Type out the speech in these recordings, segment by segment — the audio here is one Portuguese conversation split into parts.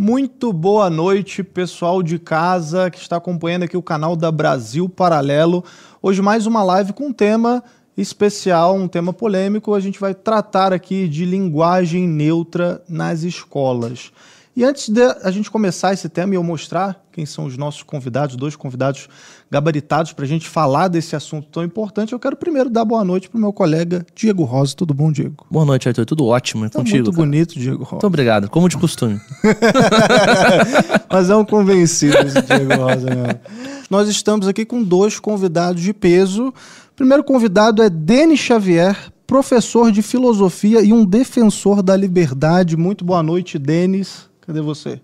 Muito boa noite, pessoal de casa que está acompanhando aqui o canal da Brasil Paralelo. Hoje mais uma live com um tema especial, um tema polêmico. A gente vai tratar aqui de linguagem neutra nas escolas. E antes de a gente começar esse tema e eu mostrar quem são os nossos convidados, dois convidados gabaritados para a gente falar desse assunto tão importante, eu quero primeiro dar boa noite para o meu colega Diego Rosa. Tudo bom, Diego? Boa noite, Arthur. Tudo ótimo. É tá contigo. Muito cara. bonito, Diego Rosa. Muito obrigado. Como de costume. Mas é um convencido esse Diego Rosa mesmo. Nós estamos aqui com dois convidados de peso. O primeiro convidado é Denis Xavier, professor de filosofia e um defensor da liberdade. Muito boa noite, Denis. Cadê você?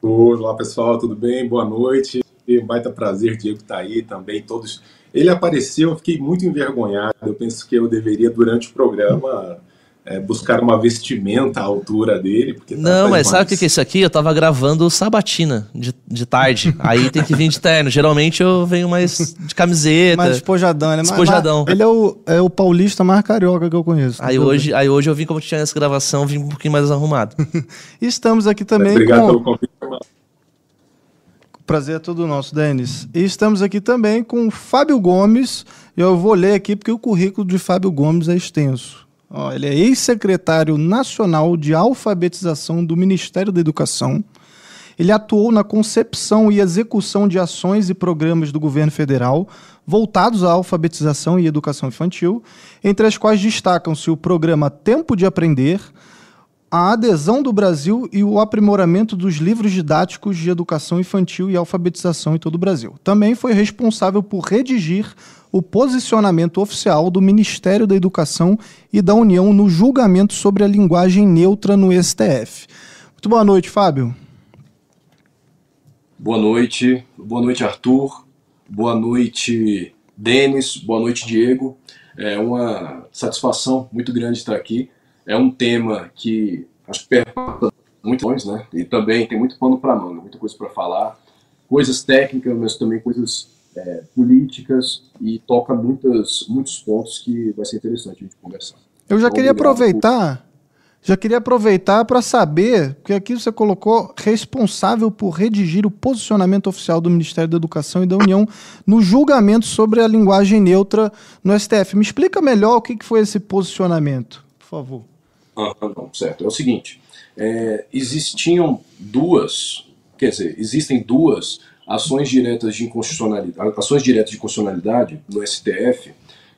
Olá, pessoal, tudo bem? Boa noite. Um baita prazer, Diego tá aí também, todos. Ele apareceu, eu fiquei muito envergonhado. Eu penso que eu deveria, durante o programa, é, buscar uma vestimenta à altura dele. Porque não, mas sabe o que, que é isso aqui? Eu tava gravando sabatina de, de tarde. Aí tem que vir de terno. Geralmente eu venho mais de camiseta. Mais despojadão, né? Despojadão. Ele é o, é o paulista mais carioca que eu conheço. Aí hoje, aí hoje eu vim, como tinha essa gravação, vim um pouquinho mais arrumado. Estamos aqui também Obrigado com... pelo convite. Prazer é todo nosso, Denis. E estamos aqui também com Fábio Gomes. Eu vou ler aqui porque o currículo de Fábio Gomes é extenso. Ele é ex-secretário nacional de alfabetização do Ministério da Educação. Ele atuou na concepção e execução de ações e programas do governo federal voltados à alfabetização e educação infantil, entre as quais destacam-se o programa Tempo de Aprender, a adesão do Brasil e o aprimoramento dos livros didáticos de educação infantil e alfabetização em todo o Brasil. Também foi responsável por redigir o posicionamento oficial do Ministério da Educação e da União no julgamento sobre a linguagem neutra no STF. Muito boa noite, Fábio. Boa noite, boa noite, Arthur. Boa noite, Denis. Boa noite, Diego. É uma satisfação muito grande estar aqui. É um tema que acho que perpassa muito longe, né? E também tem muito pano para manga, muita coisa para falar, coisas técnicas, mas também coisas é, políticas e toca muitas, muitos pontos que vai ser interessante a gente conversar. Eu já então, queria aproveitar, já queria aproveitar para saber, porque aqui você colocou responsável por redigir o posicionamento oficial do Ministério da Educação e da União no julgamento sobre a linguagem neutra no STF. Me explica melhor o que foi esse posicionamento, por favor. Ah, não, certo. É o seguinte, é, existiam duas, quer dizer, existem duas ações diretas de inconstitucionalidade, ações diretas de constitucionalidade no STF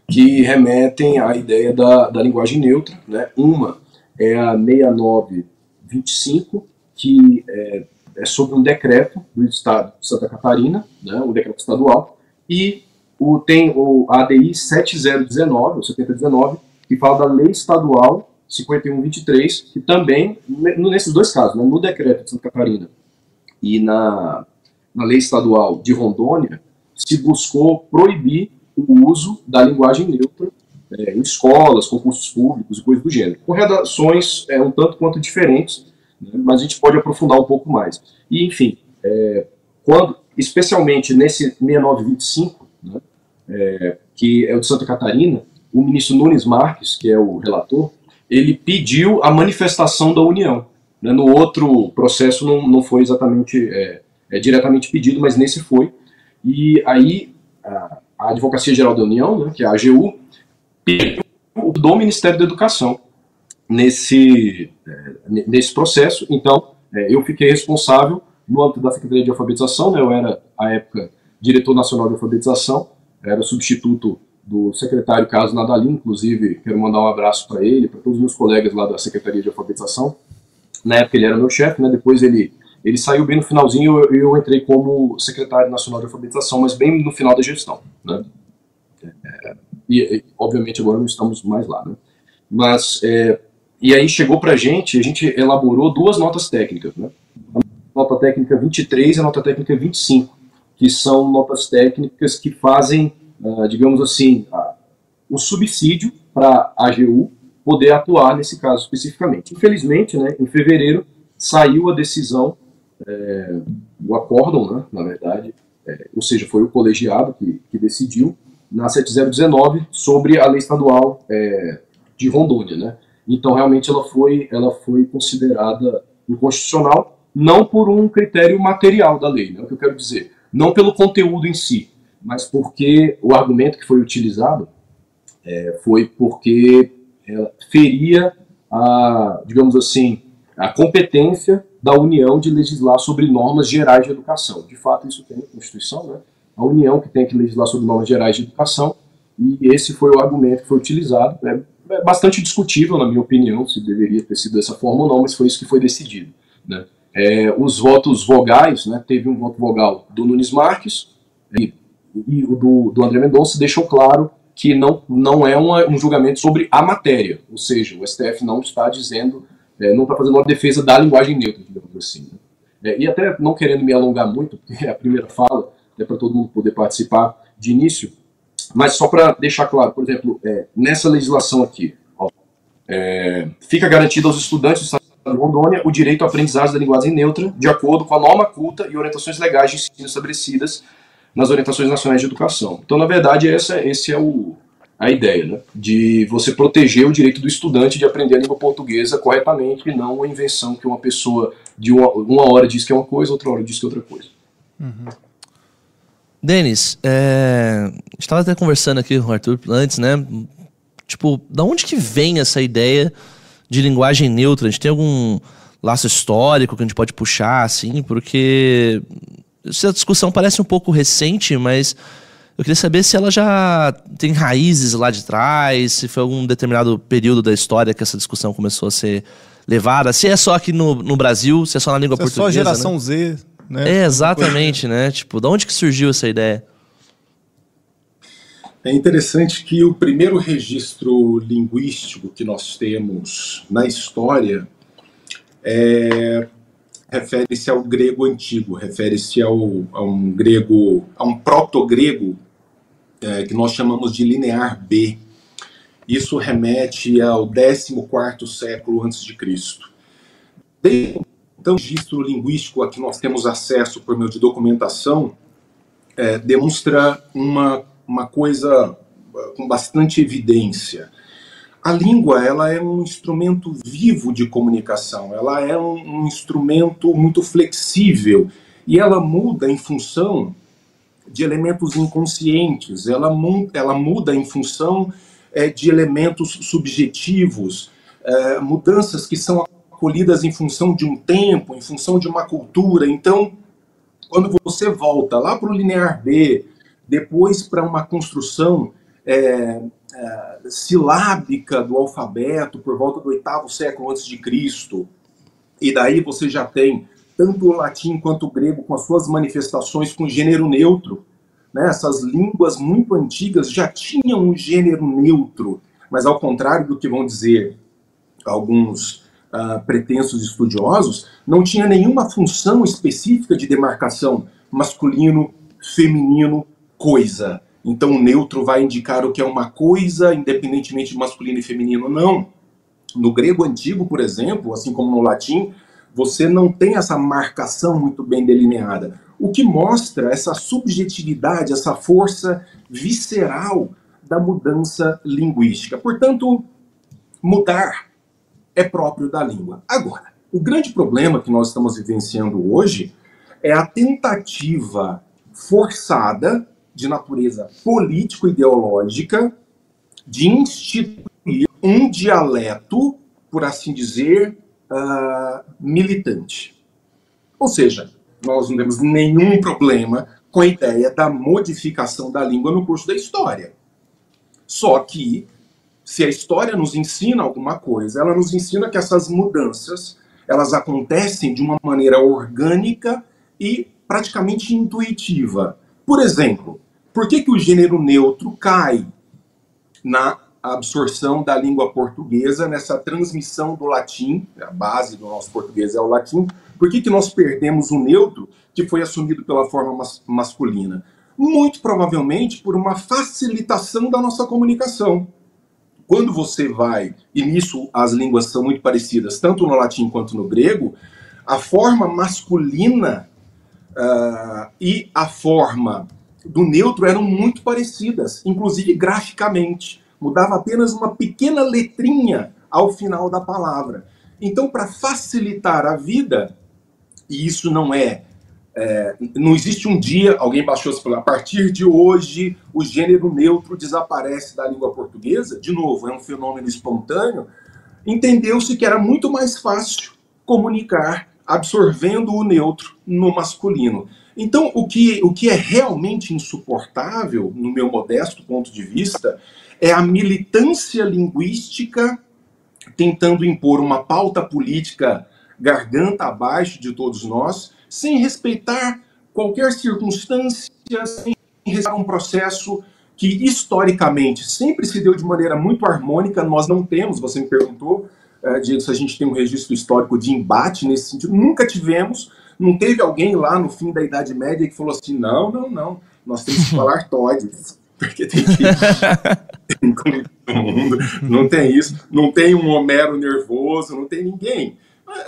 que remetem à ideia da, da linguagem neutra. Né? Uma é a 6925, que é, é sobre um decreto do Estado de Santa Catarina, né, um decreto estadual, e o, tem o ADI 7019, ou 7019, que fala da lei estadual 5123, que também, nesses dois casos, né, no decreto de Santa Catarina e na, na lei estadual de Rondônia, se buscou proibir o uso da linguagem neutra é, em escolas, concursos públicos e coisas do gênero. Com redações é, um tanto quanto diferentes, né, mas a gente pode aprofundar um pouco mais. E, enfim, é, quando, especialmente nesse 6925, né, é, que é o de Santa Catarina, o ministro Nunes Marques, que é o relator, ele pediu a manifestação da união. Né? No outro processo não, não foi exatamente é, é, diretamente pedido, mas nesse foi. E aí a, Advocacia Geral da União, né, que é a AGU, pediu do Ministério da Educação nesse, é, nesse processo. Então, é, eu fiquei responsável no âmbito da Secretaria de Alfabetização, né, eu era, à época, diretor nacional de alfabetização, era substituto do secretário Carlos Nadalim, inclusive quero mandar um abraço para ele, para todos os meus colegas lá da Secretaria de Alfabetização. Na época ele era meu chefe, né? depois ele, ele saiu bem no finalzinho e eu, eu, entrei como secretário nacional de alfabetização, mas bem no final da gestão. Né? É, e, obviamente agora não estamos mais lá. Né? Mas, é, e aí chegou para a gente, a gente elaborou duas notas técnicas, né? a nota técnica 23 e a nota técnica 25, que são notas técnicas que fazem uh, digamos assim, uh, o subsídio para a AGU poder atuar nesse caso especificamente. Infelizmente, né, em fevereiro saiu a decisão, é, o acórdão, né, na verdade, é, ou seja, foi o colegiado que, que, decidiu, na 7019, sobre a lei estadual é, de Rondônia. Né? Então, realmente, ela foi, ela foi considerada inconstitucional não por um critério material da lei, né, o que eu quero dizer, não pelo conteúdo em si, mas porque o argumento que foi utilizado é, foi porque ela feria a, digamos assim, a competência da União de legislar sobre normas gerais de educação. De fato, isso tem na Constituição, né? A União que tem que legislar sobre normas gerais de educação, e esse foi o argumento que foi utilizado. É, é bastante discutível, na minha opinião, se deveria ter sido dessa forma ou não, mas foi isso que foi decidido. Né? É, os votos vogais, né, teve um voto vogal do Nunes Marques e, e o do, do André Mendonça deixou claro que não, não é uma, um julgamento sobre a matéria, ou seja, o STF não está dizendo, é, não está fazendo uma defesa da linguagem neutra, digamos assim. Né? É, e até não querendo me alongar muito, porque é a primeira fala, é para todo mundo poder participar de início, mas só para deixar claro, por exemplo, é, nessa legislação aqui, ó, é, fica garantido aos estudantes do Estado de Rondônia o direito à aprendizagem da linguagem neutra, de acordo com a norma culta e orientações legais de ensino estabelecidas nas orientações nacionais de educação. Então, na verdade, essa, esse é o, a ideia, né? de você proteger o direito do estudante de aprender a língua portuguesa corretamente e não a invenção que uma pessoa de uma, uma hora diz que é uma coisa, outra hora diz que é outra coisa. Uhum. Denis, é... estava até conversando aqui com o Arthur antes, né? Tipo, da onde que vem essa ideia de linguagem neutra? A gente tem algum laço histórico que a gente pode puxar, assim? Porque essa discussão parece um pouco recente, mas eu queria saber se ela já tem raízes lá de trás, se foi algum determinado período da história que essa discussão começou a ser levada, se é só aqui no, no Brasil, se é só na língua se portuguesa. É só a geração né? Z, né? É, exatamente, né? Tipo, de onde que surgiu essa ideia? É interessante que o primeiro registro linguístico que nós temos na história é refere-se ao grego antigo, refere-se ao, a um grego, a um proto-grego é, que nós chamamos de linear B. Isso remete ao 14º século antes de Cristo. Desde então, o registro linguístico a que nós temos acesso por meio de documentação é, demonstra uma, uma coisa com bastante evidência a língua ela é um instrumento vivo de comunicação, ela é um, um instrumento muito flexível e ela muda em função de elementos inconscientes, ela, ela muda em função é, de elementos subjetivos, é, mudanças que são acolhidas em função de um tempo, em função de uma cultura. Então, quando você volta lá para o linear B, depois para uma construção é, é, silábica do alfabeto por volta do oitavo século antes de Cristo. E daí você já tem tanto o latim quanto o grego com as suas manifestações com gênero neutro. Né? Essas línguas muito antigas já tinham um gênero neutro, mas ao contrário do que vão dizer alguns uh, pretensos estudiosos, não tinha nenhuma função específica de demarcação masculino, feminino, coisa. Então o neutro vai indicar o que é uma coisa, independentemente de masculino e feminino. Não. No grego antigo, por exemplo, assim como no latim, você não tem essa marcação muito bem delineada. O que mostra essa subjetividade, essa força visceral da mudança linguística. Portanto, mudar é próprio da língua. Agora, o grande problema que nós estamos vivenciando hoje é a tentativa forçada de natureza político-ideológica de instituir um dialeto, por assim dizer, uh, militante. Ou seja, nós não temos nenhum problema com a ideia da modificação da língua no curso da história. Só que, se a história nos ensina alguma coisa, ela nos ensina que essas mudanças elas acontecem de uma maneira orgânica e praticamente intuitiva. Por exemplo, por que, que o gênero neutro cai na absorção da língua portuguesa, nessa transmissão do latim, a base do nosso português é o latim, por que, que nós perdemos o neutro que foi assumido pela forma mas masculina? Muito provavelmente por uma facilitação da nossa comunicação. Quando você vai, e nisso as línguas são muito parecidas, tanto no latim quanto no grego, a forma masculina uh, e a forma do neutro eram muito parecidas, inclusive graficamente. Mudava apenas uma pequena letrinha ao final da palavra. Então, para facilitar a vida, e isso não é, é não existe um dia alguém baixou e falou a partir de hoje o gênero neutro desaparece da língua portuguesa. De novo, é um fenômeno espontâneo. Entendeu-se que era muito mais fácil comunicar absorvendo o neutro no masculino. Então, o que, o que é realmente insuportável, no meu modesto ponto de vista, é a militância linguística tentando impor uma pauta política garganta abaixo de todos nós, sem respeitar qualquer circunstância, sem respeitar um processo que historicamente sempre se deu de maneira muito harmônica. Nós não temos, você me perguntou, uh, Diego, se a gente tem um registro histórico de embate nesse sentido. Nunca tivemos. Não teve alguém lá no fim da Idade Média que falou assim: não, não, não, nós temos que falar todes, porque tem que. mundo, não tem isso, não tem um Homero nervoso, não tem ninguém.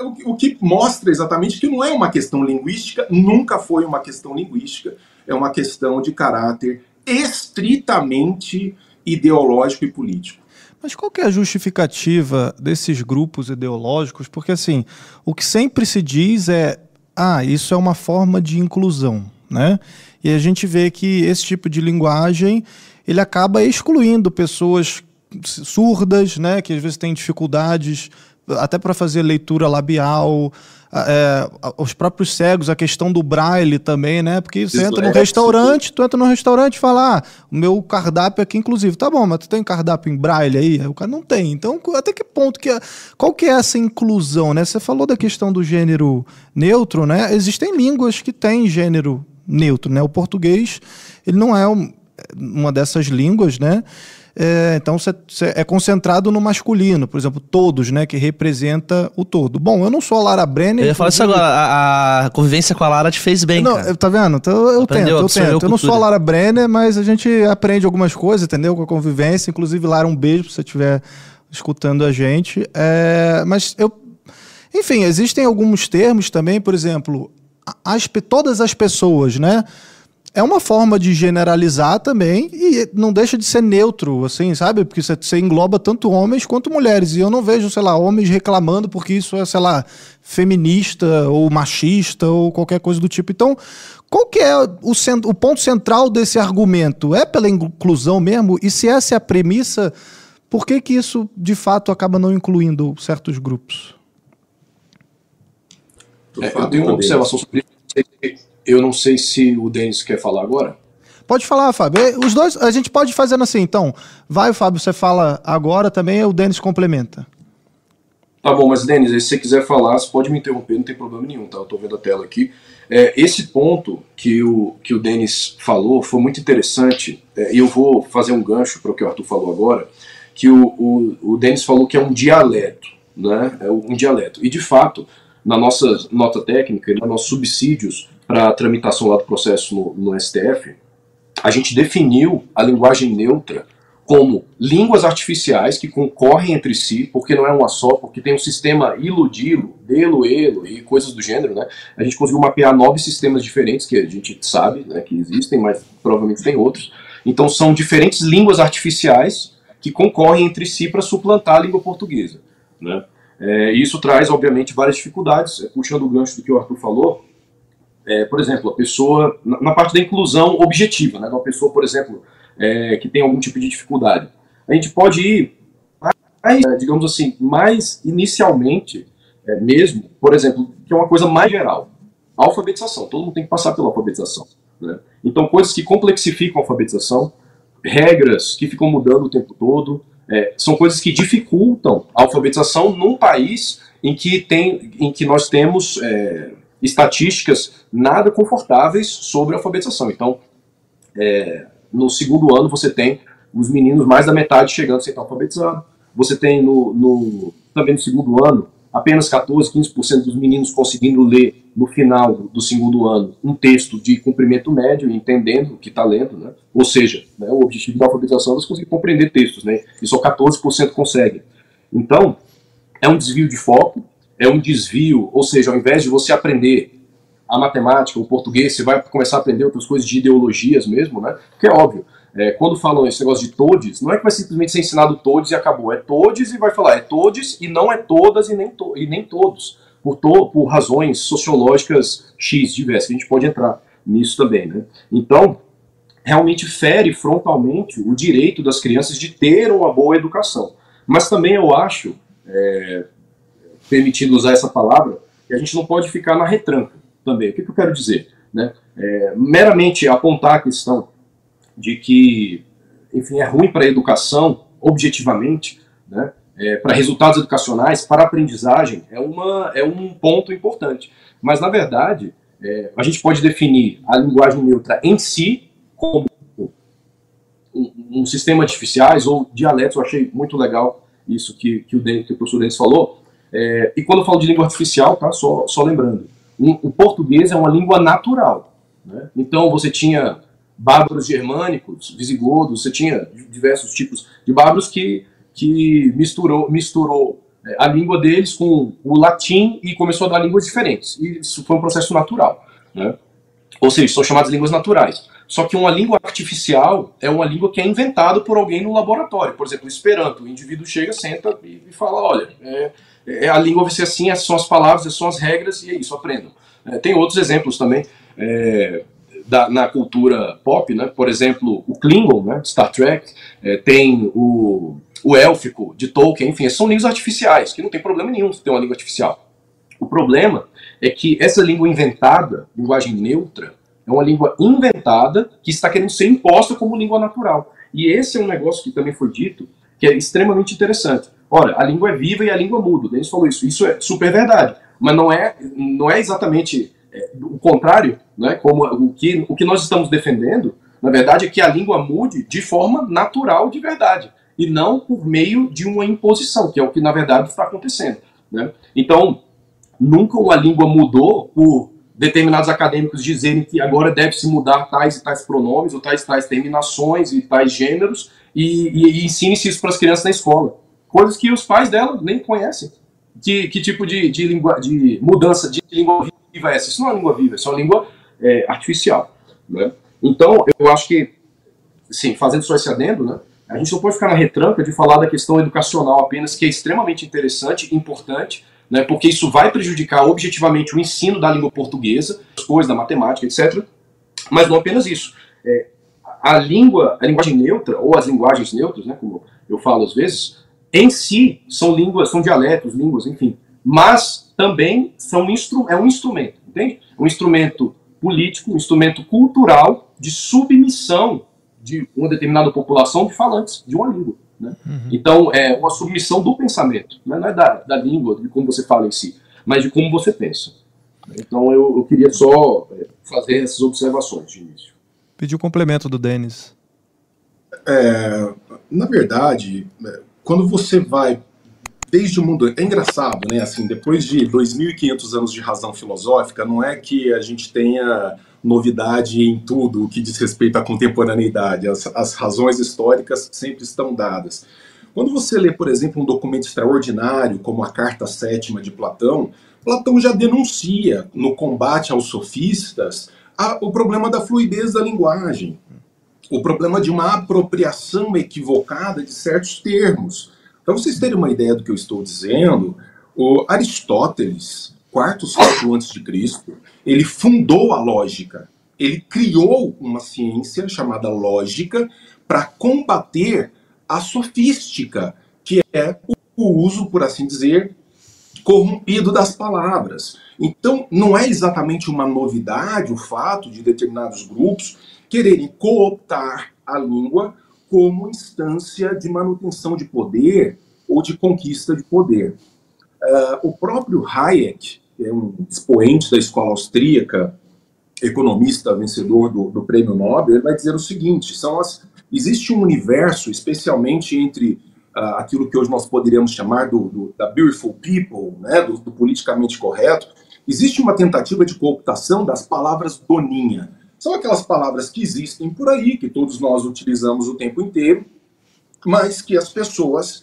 O, o que mostra exatamente que não é uma questão linguística, nunca foi uma questão linguística, é uma questão de caráter estritamente ideológico e político. Mas qual que é a justificativa desses grupos ideológicos? Porque assim, o que sempre se diz é, ah, isso é uma forma de inclusão, né? E a gente vê que esse tipo de linguagem ele acaba excluindo pessoas surdas, né, que às vezes têm dificuldades até para fazer leitura labial, é, os próprios cegos, a questão do braille também, né? Porque você entra num restaurante, tu entra num restaurante e fala, ah, o meu cardápio aqui, inclusive, tá bom, mas tu tem cardápio em braille aí? O cara não tem. Então, até que ponto que é, qual que é essa inclusão, né? Você falou da questão do gênero neutro, né? Existem línguas que têm gênero neutro, né? O português, ele não é uma dessas línguas, né? É, então você é concentrado no masculino, por exemplo, todos, né, que representa o todo. Bom, eu não sou a Lara Brenner. Eu ia falar isso agora, a, a, convivência com a Lara te fez bem, não, cara. Tá vendo? Então eu Aprendeu, tento, eu tento. Eu não sou a Lara Brenner, mas a gente aprende algumas coisas, entendeu? Com a convivência. Inclusive, Lara, um beijo se você estiver escutando a gente. É, mas eu. Enfim, existem alguns termos também, por exemplo, as, todas as pessoas, né? É uma forma de generalizar também e não deixa de ser neutro, assim, sabe? Porque você engloba tanto homens quanto mulheres. E eu não vejo, sei lá, homens reclamando porque isso é, sei lá, feminista ou machista ou qualquer coisa do tipo. Então, qual que é o, o ponto central desse argumento? É pela inclusão mesmo? E se essa é a premissa, por que que isso, de fato, acaba não incluindo certos grupos? É, eu tenho uma observação sobre isso eu não sei se o Denis quer falar agora. Pode falar, Fábio. Os dois, a gente pode fazer assim, então. Vai, Fábio, você fala agora também, o Denis complementa. Tá bom, mas Denis, se você quiser falar, você pode me interromper, não tem problema nenhum, tá? Eu tô vendo a tela aqui. É, esse ponto que o, que o Denis falou foi muito interessante, é, e eu vou fazer um gancho para o que o Arthur falou agora, que o, o, o Denis falou que é um dialeto, né? É um dialeto. E de fato, na nossa nota técnica, nos nossos subsídios, para a tramitação lá do processo no, no STF, a gente definiu a linguagem neutra como línguas artificiais que concorrem entre si, porque não é uma só, porque tem um sistema iludilo, delo, elo e coisas do gênero, né? A gente conseguiu mapear nove sistemas diferentes que a gente sabe né, que existem, mas provavelmente tem outros. Então são diferentes línguas artificiais que concorrem entre si para suplantar a língua portuguesa, né? É, isso traz, obviamente, várias dificuldades. Puxando o gancho do que o Arthur falou, é, por exemplo, a pessoa, na, parte da inclusão objetiva, né, uma pessoa, por exemplo, é, que tem algum tipo de dificuldade, a gente pode ir, mais, é, digamos assim, mais inicialmente é, mesmo, por exemplo, que é uma coisa mais geral, alfabetização, todo mundo tem que passar pela alfabetização. Né? Então, coisas que complexificam a alfabetização, regras que ficam mudando o tempo todo, é, são coisas que dificultam a alfabetização num país em que, tem, em que nós temos é, estatísticas nada confortáveis sobre a alfabetização. Então, é, no segundo ano você tem os meninos mais da metade chegando sem estar alfabetizado. Você tem no, no, também no segundo ano apenas 14, 15% dos meninos conseguindo ler no final do, do, segundo ano um texto de cumprimento médio, entendendo o que está lendo, né? Ou seja, né, o objetivo da alfabetização é você conseguir compreender textos, né? E só 14% conseguem. Então, é um desvio de foco, é um desvio, ou seja, ao invés de você aprender a matemática, o português, você vai começar a aprender outras coisas de ideologias mesmo, né? Porque é óbvio, é, quando falam esse negócio de todes, não é que vai simplesmente ser ensinado todes e acabou. É todes e vai falar, é todes e não é todas e nem, to e nem todos. por, to, por razões sociológicas X diversas. A gente pode entrar nisso também. Né? Então, realmente fere frontalmente o direito das crianças de ter uma boa educação. Mas também eu acho, é, permitindo usar essa palavra, que a gente não pode ficar na retranca também. O que, que eu quero dizer? Né? É, meramente apontar a questão de que, enfim, é ruim para a educação, objetivamente, né? É, para resultados educacionais, para aprendizagem, é, uma, é um ponto importante. Mas, na verdade, é, a gente pode definir a linguagem neutra em si como um, sistema de artificiais ou dialetos. Eu achei muito legal isso que, que, o, que o professor Denis falou. É, e quando eu falo de língua artificial, tá, só, só lembrando, o português é uma língua natural. Né? Então, você tinha bárbaros germânicos, visigodos, você tinha diversos tipos de bárbaros que, que misturou, misturou é, a língua deles com o latim e começou a dar línguas diferentes. E isso foi um processo natural. Né? Ou seja, são chamadas línguas naturais. Só que uma língua artificial é uma língua que é inventada por alguém no laboratório. Por exemplo, o Esperanto. O indivíduo chega, senta e, e fala: olha, é, é, a língua vai ser assim, essas são as palavras, essas são as regras, e é isso, aprendam. É, tem outros exemplos também. É, da, na cultura pop, né? Por exemplo, o Klingon, né? Star Trek, é, tem o, o élfico de Tolkien, enfim, são línguas artificiais, que não tem problema nenhum ter uma língua artificial. O problema é que essa língua inventada, linguagem neutra, é uma língua inventada que está querendo ser imposta como língua natural. E esse é um negócio que também foi dito, que é extremamente interessante. Ora, a língua é viva e a língua muda. O Denis falou isso. Isso é super verdade. Mas não é, não é exatamente é, o contrário, né, como o que, o que nós estamos defendendo, na verdade, é que a língua mude de forma natural de verdade, e não por meio de uma imposição, que é o que na verdade está acontecendo. Né? Então, nunca uma língua mudou por determinados acadêmicos dizerem que agora deve-se mudar tais e tais pronomes, ou tais e tais terminações e tais gêneros, e, e, e ensine-se isso para as crianças na escola. Coisas que os pais dela nem conhecem. Que, que tipo de, de, de mudança de língua viva é essa? Isso não é língua viva, isso é uma língua é, artificial. Né? Então, eu acho que, sim, fazendo só esse adendo, né, a gente não pode ficar na retranca de falar da questão educacional apenas, que é extremamente interessante importante, né, porque isso vai prejudicar objetivamente o ensino da língua portuguesa, as coisas da matemática, etc. Mas não apenas isso. É, a língua, a linguagem neutra, ou as linguagens neutras, né, como eu falo às vezes, em si são línguas, são dialetos, línguas, enfim, mas também são instru é um instrumento, entende? Um instrumento político, um instrumento cultural de submissão de uma determinada população de falantes de uma língua. Né? Uhum. Então, é uma submissão do pensamento, né? não é da, da língua, de como você fala em si, mas de como você pensa. Então, eu, eu queria só é, fazer essas observações de início. Pediu complemento do Denis. É, na verdade, é, quando você vai desde o mundo. É engraçado, né? Assim, depois de 2.500 anos de razão filosófica, não é que a gente tenha novidade em tudo o que diz respeito à contemporaneidade. As, as razões históricas sempre estão dadas. Quando você lê, por exemplo, um documento extraordinário, como a Carta Sétima de Platão, Platão já denuncia, no combate aos sofistas, a, o problema da fluidez da linguagem, o problema de uma apropriação equivocada de certos termos. Para vocês terem uma ideia do que eu estou dizendo, o Aristóteles, quarto século antes de Cristo, ele fundou a lógica. Ele criou uma ciência chamada lógica para combater a sofística, que é o uso, por assim dizer, corrompido das palavras. Então, não é exatamente uma novidade o fato de determinados grupos quererem cooptar a língua como instância de manutenção de poder ou de conquista de poder. Uh, o próprio Hayek, que é um expoente da escola austríaca, economista vencedor do, do prêmio Nobel, ele vai dizer o seguinte: são as, existe um universo, especialmente entre uh, aquilo que hoje nós poderíamos chamar do, do da beautiful people, né, do, do politicamente correto, existe uma tentativa de cooptação das palavras doninha são aquelas palavras que existem por aí, que todos nós utilizamos o tempo inteiro, mas que as pessoas,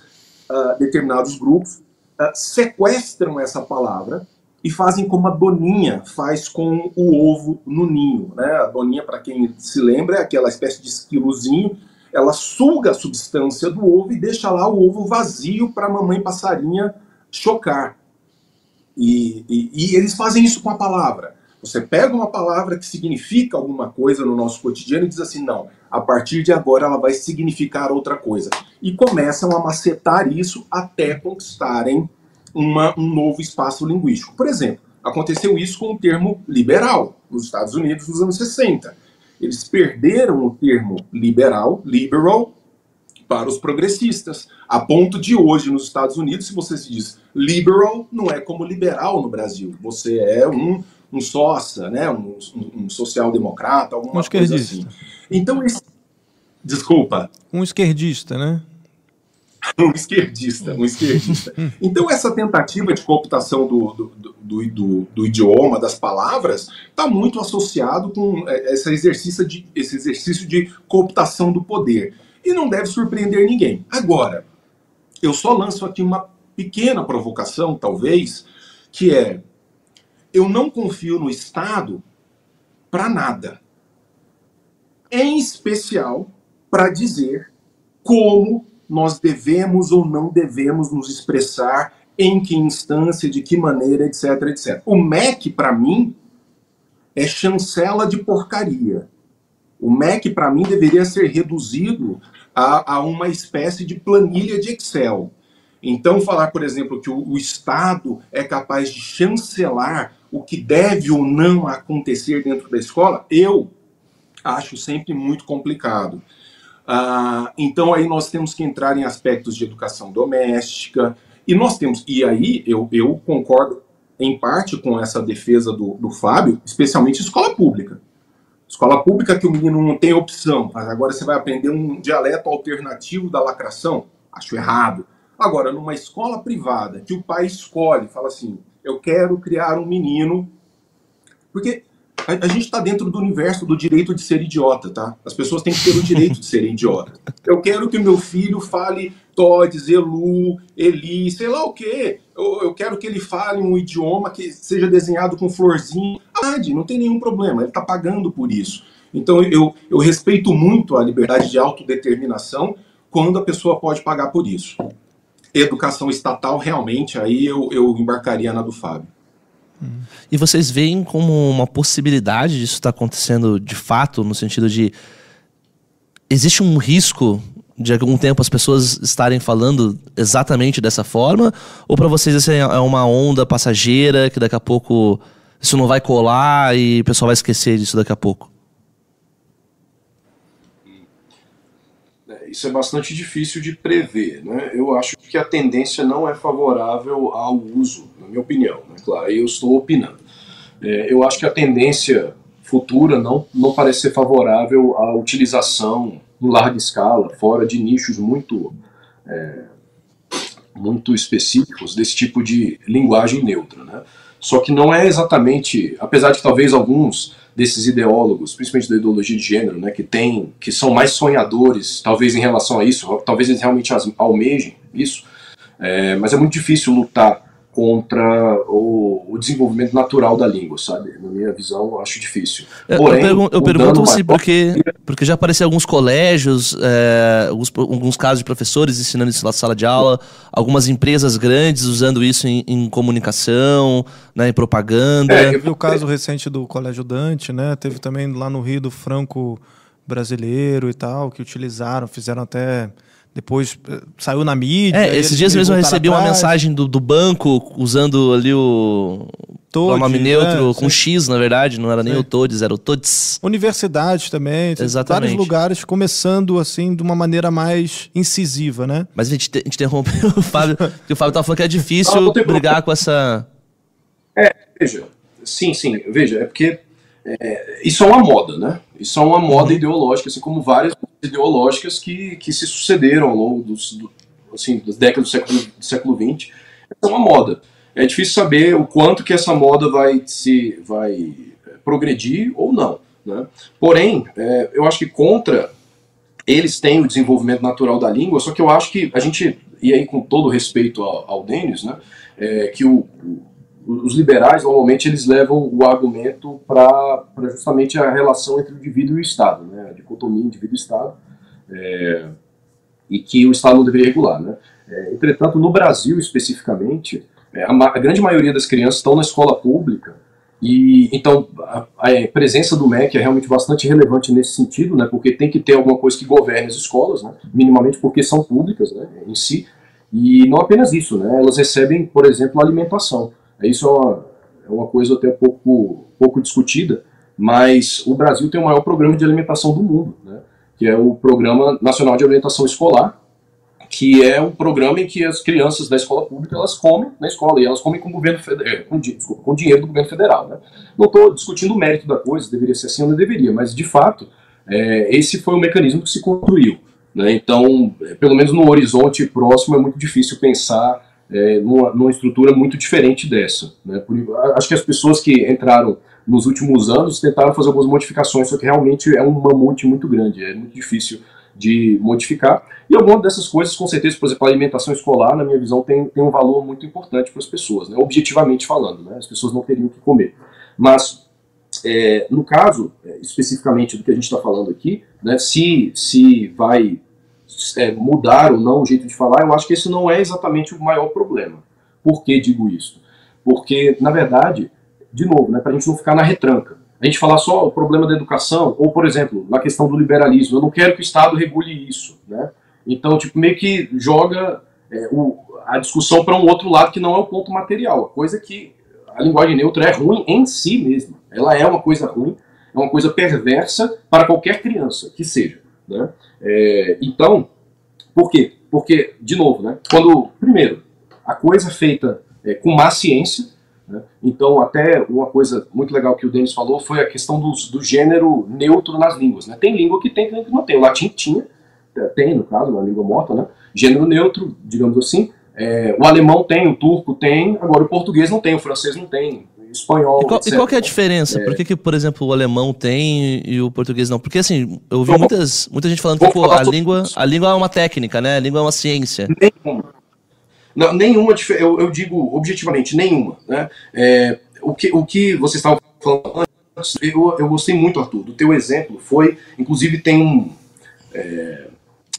uh, determinados grupos, uh, sequestram essa palavra e fazem como a doninha faz com o ovo no ninho. Né? A doninha, para quem se lembra, é aquela espécie de esquilozinho, ela suga a substância do ovo e deixa lá o ovo vazio para a mamãe passarinha chocar. E, e, e eles fazem isso com a palavra. Você pega uma palavra que significa alguma coisa no nosso cotidiano e diz assim: não, a partir de agora ela vai significar outra coisa. E começam a macetar isso até conquistarem uma, um novo espaço linguístico. Por exemplo, aconteceu isso com o termo liberal nos Estados Unidos nos anos 60. Eles perderam o termo liberal, liberal, para os progressistas, a ponto de hoje nos Estados Unidos, se você se diz liberal, não é como liberal no Brasil. Você é um um sócia, né, um, um social-democrata, alguma um coisa assim. Então, esse... desculpa. Um esquerdista, né? um esquerdista, um esquerdista. Então, essa tentativa de cooptação do, do, do, do, do idioma, das palavras, está muito associado com é, esse exercício, de, esse exercício de cooptação do poder. E não deve surpreender ninguém. Agora, eu só lanço aqui uma pequena provocação, talvez, que é eu não confio no Estado para nada. Em especial para dizer como nós devemos ou não devemos nos expressar, em que instância, de que maneira, etc, etc. O MEC, para mim, é chancela de porcaria. O MEC, para mim, deveria ser reduzido a, a uma espécie de planilha de Excel. Então, falar, por exemplo, que o, o Estado é capaz de chancelar o que deve ou não acontecer dentro da escola, eu acho sempre muito complicado. Ah, então aí nós temos que entrar em aspectos de educação doméstica e nós temos e aí eu, eu concordo em parte com essa defesa do, do Fábio, especialmente escola pública. Escola pública que o menino não tem opção, mas agora você vai aprender um dialeto alternativo da lacração, acho errado. Agora, numa escola privada que o pai escolhe, fala assim, eu quero criar um menino. Porque a, a gente está dentro do universo do direito de ser idiota, tá? As pessoas têm que ter o direito de serem idiotas. Eu quero que meu filho fale Todd, Zelu, Eli, sei lá o quê. Eu, eu, quero que ele fale um idioma que seja desenhado com florzinha. Ah, não tem nenhum problema, ele está pagando por isso. Então eu, eu respeito muito a liberdade de autodeterminação quando a pessoa pode pagar por isso educação estatal, realmente, aí eu, eu embarcaria na do Fábio. E vocês veem como uma possibilidade disso estar tá acontecendo de fato, no sentido de. Existe um risco de algum tempo as pessoas estarem falando exatamente dessa forma? Ou para vocês isso é uma onda passageira que daqui a pouco isso não vai colar e o pessoal vai esquecer disso daqui a pouco? Isso é bastante difícil de prever. Né? Eu acho que a tendência não é favorável ao uso, na minha opinião. Né? Claro, eu estou opinando. É, eu acho que a tendência futura não, não parece ser favorável à utilização em larga escala, fora de nichos muito, é, muito específicos desse tipo de linguagem neutra. Né? Só que não é exatamente, apesar de talvez alguns desses ideólogos, principalmente da ideologia de gênero, né, que tem, que são mais sonhadores, talvez em relação a isso, talvez eles realmente almejem isso, é, mas é muito difícil lutar contra o, o, desenvolvimento natural da língua, sabe? Na minha visão, eu acho difícil. Porém, eu, pergun eu pergunto se porque, porque já apareceu alguns colégios, é, alguns, alguns casos de professores ensinando isso na sala de aula, algumas empresas grandes usando isso em, em comunicação, né, em propaganda. É, eu vi o caso recente do Colégio Dante, né? Teve também lá no Rio do Franco brasileiro e tal, que utilizaram, fizeram até depois eh, saiu na mídia. É, esses dias mesmo eu recebi uma mensagem do, do banco usando ali o Todes, nome neutro é, com sim. X, na verdade, não era nem sim. o Todes, era o Todes. Universidades também, Exatamente. vários lugares começando assim de uma maneira mais incisiva, né? Mas a gente, a gente interrompeu o Fábio, porque o Fábio tava falando que é difícil ah, brigar problema. com essa. É, veja, sim, sim, veja, é porque é, isso é uma moda, né? Isso é uma moda uhum. ideológica, assim como várias ideológicas que, que se sucederam ao longo dos, do, assim, das décadas do século, do século XX. É uma moda. É difícil saber o quanto que essa moda vai se vai é, progredir ou não. Né? Porém, é, eu acho que contra eles têm o desenvolvimento natural da língua, só que eu acho que a gente, e aí com todo respeito ao, ao Denis, né, é, que o, os liberais normalmente eles levam o argumento para justamente a relação entre o indivíduo e o Estado, né, a dicotomia indivíduo-Estado, é, e que o Estado não deveria regular. Né. É, entretanto, no Brasil especificamente, é, a, a, grande maioria das crianças estão na escola pública e então a, a, presença do MEC é realmente bastante relevante nesse sentido, né, porque tem que ter alguma coisa que governe as escolas, né, minimamente porque são públicas né, em si, e não apenas isso, né, elas recebem, por exemplo, alimentação. Isso é uma, é uma coisa até pouco, pouco discutida, mas o Brasil tem o maior programa de alimentação do mundo, né, que é o Programa Nacional de Alimentação Escolar, que é um programa em que as crianças da escola pública elas comem na escola e elas comem com, governo é, com, desculpa, com dinheiro do governo federal. Né? Não estou discutindo o mérito da coisa, deveria ser assim ou não deveria, mas de fato é, esse foi o mecanismo que se construiu. Né? Então, é, pelo menos no horizonte próximo, é muito difícil pensar é, numa, numa, estrutura muito diferente dessa. Né? Por, acho que as pessoas que entraram nos últimos anos tentaram fazer algumas modificações, só que realmente é um mamute muito grande, é muito difícil de modificar. E algumas dessas coisas, com certeza, por exemplo, a alimentação escolar, na minha visão, tem, tem um valor muito importante para as pessoas, né? objetivamente falando, né? as pessoas não teriam que comer. Mas, é, no caso, é, especificamente do que a gente está falando aqui, né, se, se vai é, mudar ou não o jeito de falar, eu acho que esse não é exatamente o maior problema. Por que digo isso? Porque, na verdade, de novo, né, para a gente não ficar na retranca, a gente falar só o problema da educação, ou, por exemplo, na questão do liberalismo, eu não quero que o Estado regule isso, né? Então, tipo, meio que joga é, o, a discussão para um outro lado que não é o ponto material. Coisa que a linguagem neutra é ruim em si mesma. Ela é uma coisa ruim, é uma coisa perversa para qualquer criança que seja. Né? É, então, por quê? Porque, de novo, né, quando, primeiro, a coisa é feita é, com má ciência, né? Então, até uma coisa muito legal que o Denis falou foi a questão do, do gênero neutro nas línguas. Né? Tem língua que tem, tem que não tem. O latim tinha, é, tem, no caso, uma língua morta, né? Gênero neutro, digamos assim. É, o alemão tem, o turco tem, agora o português não tem, o francês não tem, espanhol. E qual, e qual é a diferença? É... Por que, que, por exemplo, o alemão tem e o português não? Porque assim, eu ouvi muitas, muita gente falando que pô, a, língua, a língua é uma técnica, né? A língua é uma ciência. Nenhuma. Não, nenhuma, eu, eu, digo objetivamente, nenhuma. Né? É, o, que, o que você estava falando antes, eu, eu gostei muito, Arthur, do teu exemplo. Foi, inclusive, tem um. É,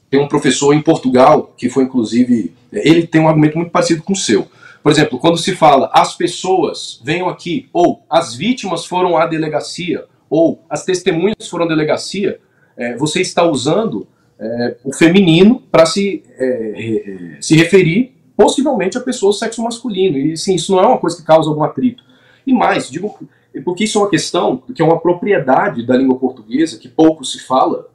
tem um professor em Portugal que foi, inclusive, ele tem um argumento muito parecido com o seu. Por exemplo, quando se fala as pessoas venham aqui, ou as vítimas foram à delegacia, ou as testemunhas foram à delegacia, é, você está usando é, o feminino para se, é, se referir possivelmente a pessoas do sexo masculino. E sim, isso não é uma coisa que causa algum atrito. E mais, digo, porque isso é uma questão que é uma propriedade da língua portuguesa que pouco se fala,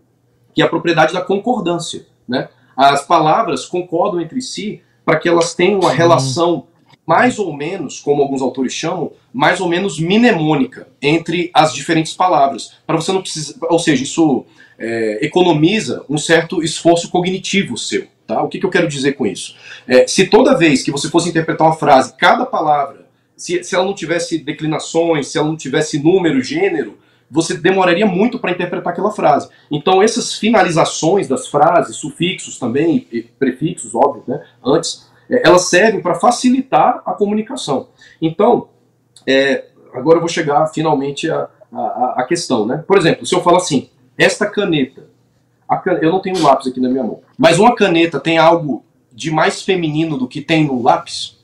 que é a propriedade da concordância. Né? As palavras concordam entre si para que elas tenham uma relação mais ou menos, como alguns autores chamam, mais ou menos mnemônica entre as diferentes palavras. Para você não precisar, ou seja, isso é, economiza um certo esforço cognitivo seu. Tá? O que, que eu quero dizer com isso? É, se toda vez que você fosse interpretar uma frase, cada palavra, se, se ela não tivesse declinações, se ela não tivesse número, gênero, você demoraria muito para interpretar aquela frase. Então, essas finalizações das frases, sufixos também, e prefixos, óbvio, né, antes, elas servem para facilitar a comunicação. Então, é, agora eu vou chegar finalmente à, à, à questão. Né? Por exemplo, se eu falar assim, esta caneta Can... Eu não tenho um lápis aqui na minha mão. Mas uma caneta tem algo de mais feminino do que tem no lápis?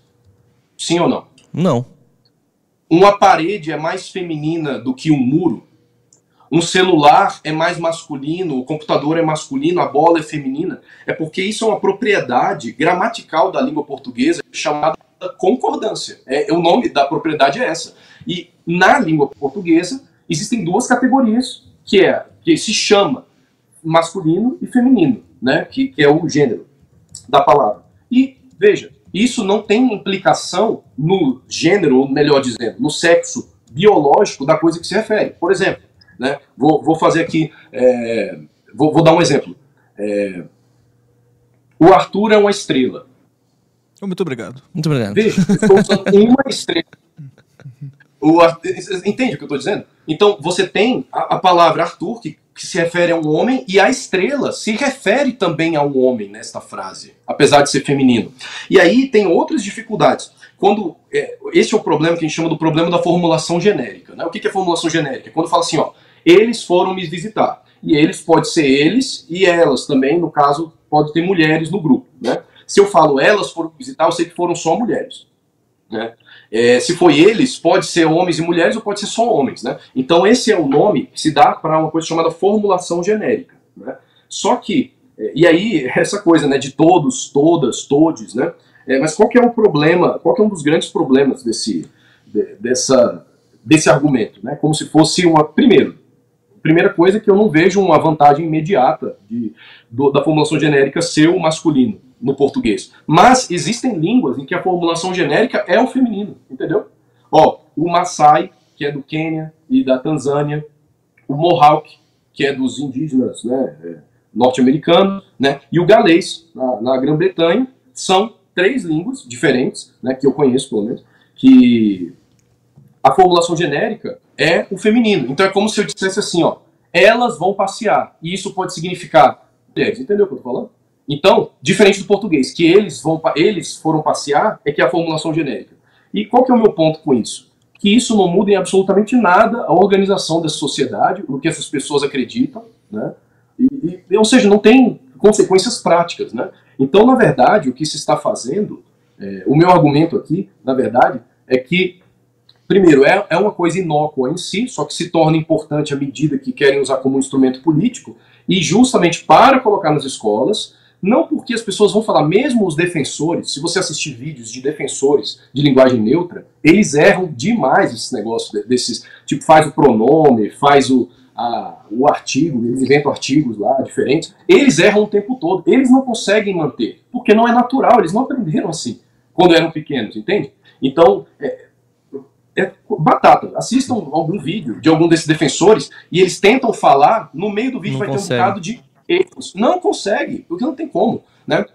Sim ou não? Não. Uma parede é mais feminina do que um muro? Um celular é mais masculino, o computador é masculino, a bola é feminina? É porque isso é uma propriedade gramatical da língua portuguesa chamada concordância. É, o nome da propriedade é essa. E na língua portuguesa existem duas categorias que é que se chama masculino e feminino, né? Que, que é o gênero da palavra. E veja, isso não tem implicação no gênero, ou melhor dizendo, no sexo biológico da coisa que se refere. Por exemplo, né? Vou, vou fazer aqui, é, vou, vou, dar um exemplo. É, o Arthur é uma estrela. Muito obrigado. Muito obrigado. Veja, estou usando uma estrela. O, entende o que eu estou dizendo? Então, você tem a, a palavra Arthur, que que se refere a um homem, e a estrela se refere também a um homem nesta frase, apesar de ser feminino. E aí tem outras dificuldades. Quando é, esse é o problema que a gente chama do problema da formulação genérica. Né? O que é formulação genérica? Quando fala assim, ó, eles foram me visitar. E eles pode ser eles e elas também, no caso, pode ter mulheres no grupo. Né? Se eu falo elas foram visitar, eu sei que foram só mulheres. Né? É, se foi eles, pode ser homens e mulheres ou pode ser só homens. Né? Então, esse é o nome que se dá para uma coisa chamada formulação genérica. Né? Só que, é, e aí, essa coisa né, de todos, todas, todes, né? É, mas qual que é o problema, qual que é um dos grandes problemas desse, de, dessa, desse argumento? Né? Como se fosse uma. Primeiro, primeira coisa é que eu não vejo uma vantagem imediata de, do, da formulação genérica ser o masculino no português. Mas existem línguas em que a formulação genérica é o feminino, entendeu? Ó, o Maasai, que é do Quênia e da Tanzânia, o Mohawk, que é dos indígenas né, é, norte-americanos, né, e o galês, na, na Grã-Bretanha, são três línguas diferentes, né, que eu conheço pelo menos, que a formulação genérica é o feminino. Então é como se eu dissesse assim, ó, elas vão passear. E isso pode significar mulheres, entendeu o que eu tô falando? Então, diferente do português, que eles vão eles foram passear, é que é a formulação genérica. E qual que é o meu ponto com isso? Que isso não muda em absolutamente nada a organização dessa sociedade, o que essas pessoas acreditam, né? E, e, ou seja, não tem consequências práticas, né? Então, na verdade, o que se está fazendo, é, o meu argumento aqui, na verdade, é que primeiro, é, é uma coisa inócua em si, só que se torna importante à medida que querem usar como instrumento político, e justamente para colocar nas escolas, não porque as pessoas vão falar, mesmo os defensores, se você assistir vídeos de defensores de linguagem neutra, eles erram demais esse negócio desses, tipo, faz o pronome, faz o, a, o artigo, eles inventam artigos lá diferentes, eles erram o tempo todo, eles não conseguem manter, porque não é natural, eles não aprenderam assim, quando eram pequenos, entende? Então, é, é batata, assistam algum vídeo de algum desses defensores e eles tentam falar, no meio do vídeo não vai consegue. ter um bocado de erros. Não consegue, porque não tem como, né?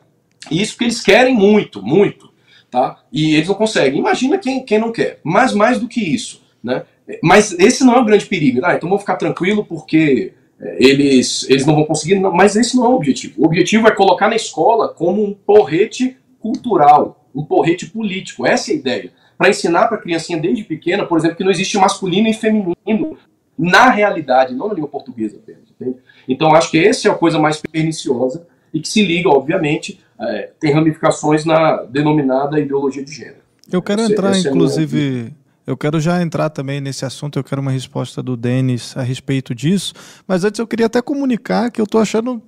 E isso que eles querem muito, muito, tá? E eles não conseguem. Imagina quem, quem não quer. Mas mais do que isso, né? Mas esse não é o grande perigo. Ah, então vou ficar tranquilo porque é, eles, eles não vão conseguir. Não, mas esse não é o objetivo. O objetivo é colocar na escola como um porrete cultural, um porrete político. Essa é a ideia. Para ensinar para a criancinha desde pequena, por exemplo, que não existe masculino e feminino na realidade, não na língua portuguesa apenas. Entende? Então acho que essa é a coisa mais perniciosa e que se liga, obviamente, é, tem ramificações na denominada ideologia de gênero. Eu quero esse, entrar, é inclusive, é eu quero já entrar também nesse assunto, eu quero uma resposta do Denis a respeito disso, mas antes eu queria até comunicar que eu estou achando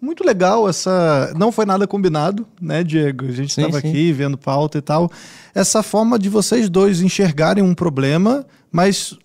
muito legal essa. Não foi nada combinado, né, Diego? A gente estava aqui vendo pauta e tal. Essa forma de vocês dois enxergarem um problema, mas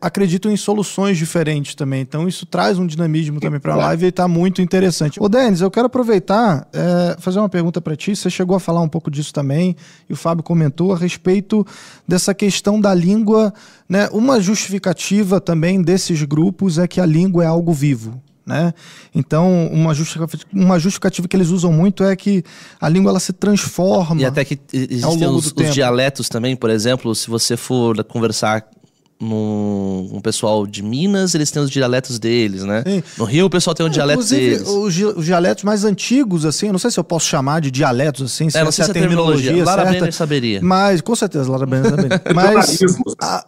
acreditam em soluções diferentes também. Então isso traz um dinamismo também para a live e está muito interessante. Ô Denis, eu quero aproveitar é, fazer uma pergunta para ti. Você chegou a falar um pouco disso também e o Fábio comentou a respeito dessa questão da língua. Né? Uma justificativa também desses grupos é que a língua é algo vivo. Né? Então, uma justificativa, uma justificativa que eles usam muito é que a língua ela se transforma. E até que existem os, os dialetos também, por exemplo, se você for conversar no, um pessoal de Minas, eles têm os dialetos deles, né? Sim. No Rio, o pessoal tem os dialetos deles. Os, os dialetos mais antigos, assim, eu não sei se eu posso chamar de dialetos, assim, se é, não sei se é a terminologia, terminologia Lara certa. Brenner saberia. Mas, com certeza, Lara Brenner saberia. Mas, a,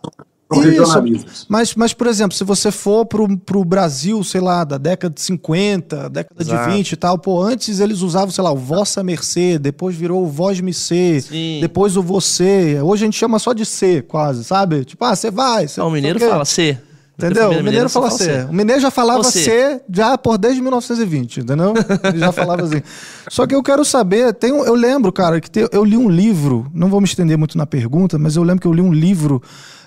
mas, mas, por exemplo, se você for pro, pro Brasil, sei lá, da década de 50, década Exato. de 20 e tal, pô, antes eles usavam, sei lá, o vossa mercê, depois virou o vós me ser, depois o você. Hoje a gente chama só de ser, quase, sabe? Tipo, ah, você vai. Cê, o mineiro fala ser. Entendeu? O mineiro, mineiro fala ser. O mineiro já falava ser já por desde 1920, entendeu? Ele já falava assim. Só que eu quero saber, tem um, eu lembro, cara, que tem, eu li um livro, não vou me estender muito na pergunta, mas eu lembro que eu li um livro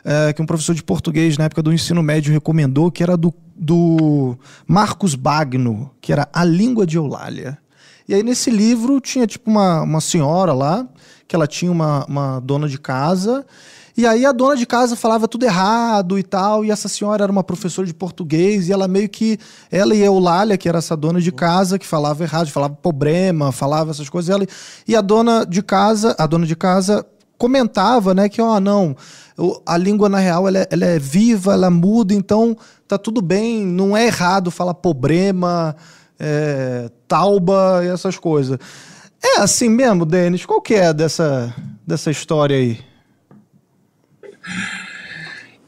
é, que um professor de português na época do ensino médio recomendou, que era do, do Marcos Bagno, que era A Língua de Eulália. E aí nesse livro tinha tipo uma, uma senhora lá, que ela tinha uma, uma dona de casa, e aí a dona de casa falava tudo errado e tal, e essa senhora era uma professora de português, e ela meio que, ela e Eulália, que era essa dona de casa, que falava errado, falava problema, falava essas coisas, ela, e a dona de casa, a dona de casa comentava, né, que, ó, não, a língua, na real, ela é, ela é, viva, ela muda, então tá tudo bem, não é errado falar problema, é, tauba e essas coisas. É assim mesmo, Denis? Qual que é dessa, dessa história aí?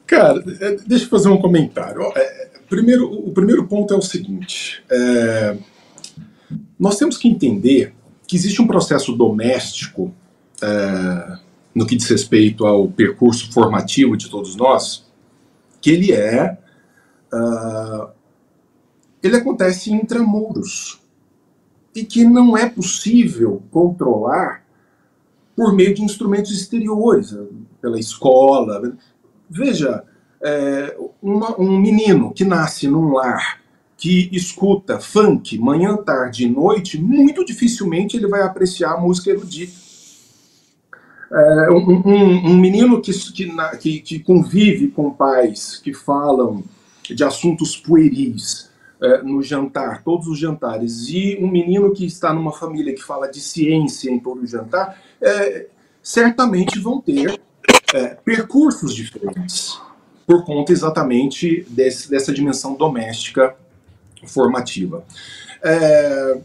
Cara, é, deixa eu fazer um comentário. É, primeiro, o primeiro ponto é o seguinte: é, nós temos que entender que existe um processo doméstico é, no que diz respeito ao percurso formativo de todos nós, que ele é. Uh, ele acontece intramuros e que não é possível controlar por meio de instrumentos exteriores, pela escola. Veja, é, uma, um menino que nasce num lar que escuta funk manhã, tarde e noite, muito dificilmente ele vai apreciar música erudita. É, um, um, um, menino que, que, que, convive com pais que falam de assuntos pueris é, no jantar, todos os jantares, e um menino que está numa família que fala de ciência em todo o jantar, é, certamente vão ter é, percursos diferentes por conta exatamente desse, dessa dimensão doméstica formativa. É,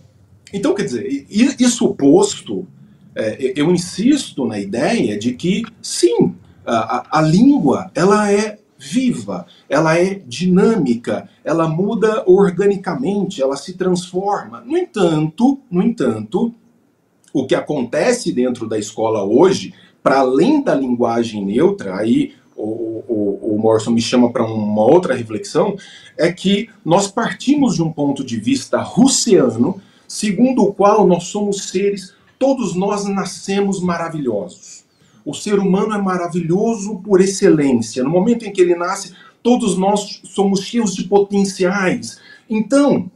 então, quer dizer, isso posto, é, eu insisto na ideia de que, sim, a, a, língua ela é viva, ela é dinâmica, ela muda organicamente, ela se transforma. No entanto, no entanto, o que acontece dentro da escola hoje, para além da linguagem neutra, aí o, o, o Morrison me chama para uma outra reflexão, é que nós partimos de um ponto de vista russiano, segundo o qual nós somos seres, todos nós nascemos maravilhosos. O ser humano é maravilhoso por excelência. No momento em que ele nasce, todos nós somos cheios de potenciais. Então,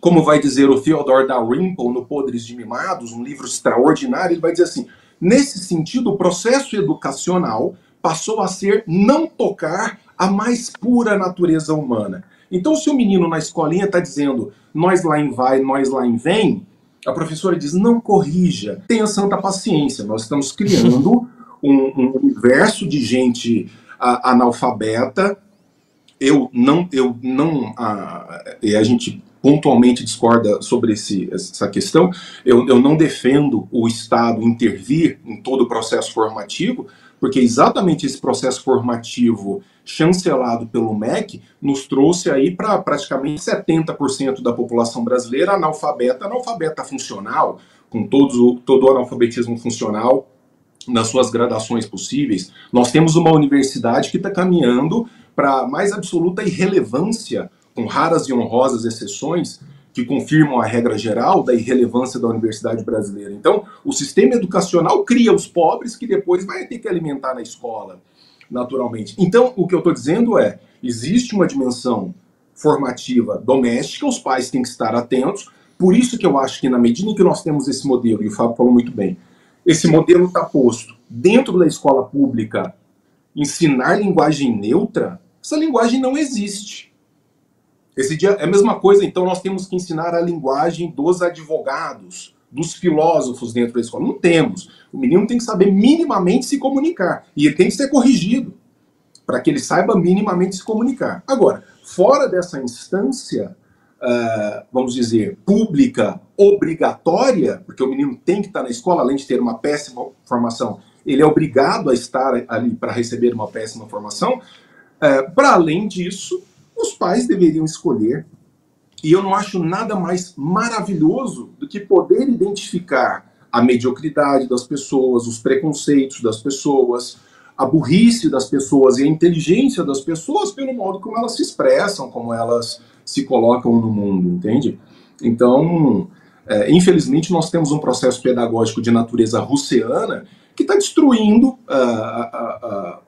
como vai dizer o Theodore Dalrymple no Podres de Mimados, um livro extraordinário, ele vai dizer assim: nesse sentido, o processo educacional passou a ser não tocar a mais pura natureza humana. Então, se o menino na escolinha está dizendo nós lá em vai, nós lá em vem, a professora diz não corrija, tenha santa paciência. Nós estamos criando um, um universo de gente a, analfabeta. Eu não, eu não, a, e a gente pontualmente discorda sobre esse, essa questão. Eu, eu não defendo o Estado intervir em todo o processo formativo, porque exatamente esse processo formativo chancelado pelo MEC nos trouxe aí para praticamente 70% da população brasileira analfabeta, analfabeta funcional, com todos, todo o analfabetismo funcional nas suas gradações possíveis. Nós temos uma universidade que está caminhando para mais absoluta irrelevância com raras e honrosas exceções, que confirmam a regra geral da irrelevância da universidade brasileira. Então, o sistema educacional cria os pobres que depois vai ter que alimentar na escola, naturalmente. Então, o que eu estou dizendo é: existe uma dimensão formativa doméstica, os pais têm que estar atentos. Por isso que eu acho que na medida em que nós temos esse modelo, e o Fábio falou muito bem, esse modelo está posto dentro da escola pública, ensinar linguagem neutra, essa linguagem não existe. Esse dia é a mesma coisa, então nós temos que ensinar a linguagem dos advogados, dos filósofos dentro da escola. Não temos. O menino tem que saber minimamente se comunicar e ele tem que ser corrigido para que ele saiba minimamente se comunicar. Agora, fora dessa instância, uh, vamos dizer, pública, obrigatória, porque o menino tem que estar na escola, além de ter uma péssima formação, ele é obrigado a estar ali para receber uma péssima formação. Uh, para além disso, os pais deveriam escolher. E eu não acho nada mais maravilhoso do que poder identificar a mediocridade das pessoas, os preconceitos das pessoas, a burrice das pessoas e a inteligência das pessoas pelo modo como elas se expressam, como elas se colocam no mundo, entende? Então, é, infelizmente, nós temos um processo pedagógico de natureza russiana que está destruindo uh, uh, uh,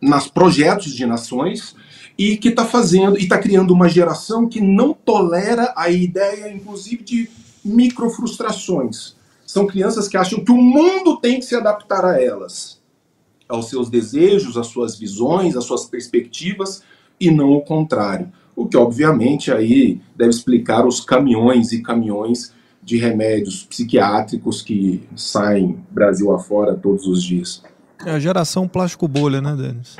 nas projetos de nações e que está fazendo e está criando uma geração que não tolera a ideia, inclusive, de microfrustrações. São crianças que acham que o mundo tem que se adaptar a elas, aos seus desejos, às suas visões, às suas perspectivas, e não o contrário. O que, obviamente, aí deve explicar os caminhões e caminhões de remédios psiquiátricos que saem Brasil afora todos os dias. É a geração plástico bolha, né, Denis?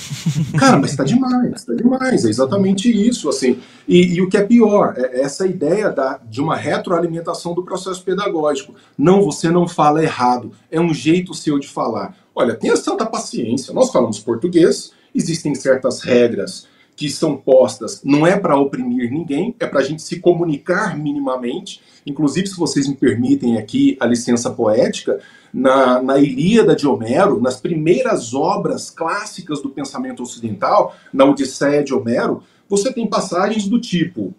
Cara, mas está demais, está demais, é exatamente isso, assim. E, e, o que é pior, é essa ideia da, de uma retroalimentação do processo pedagógico. Não, você não fala errado, é um jeito seu de falar. Olha, tenha santa paciência, nós falamos português, existem certas regras que são postas não é para oprimir ninguém, é para a gente se comunicar minimamente. Inclusive, se vocês me permitem aqui a licença poética, na, na Ilíada de Homero, nas primeiras obras clássicas do pensamento ocidental, na Odisseia de Homero, você tem passagens do tipo: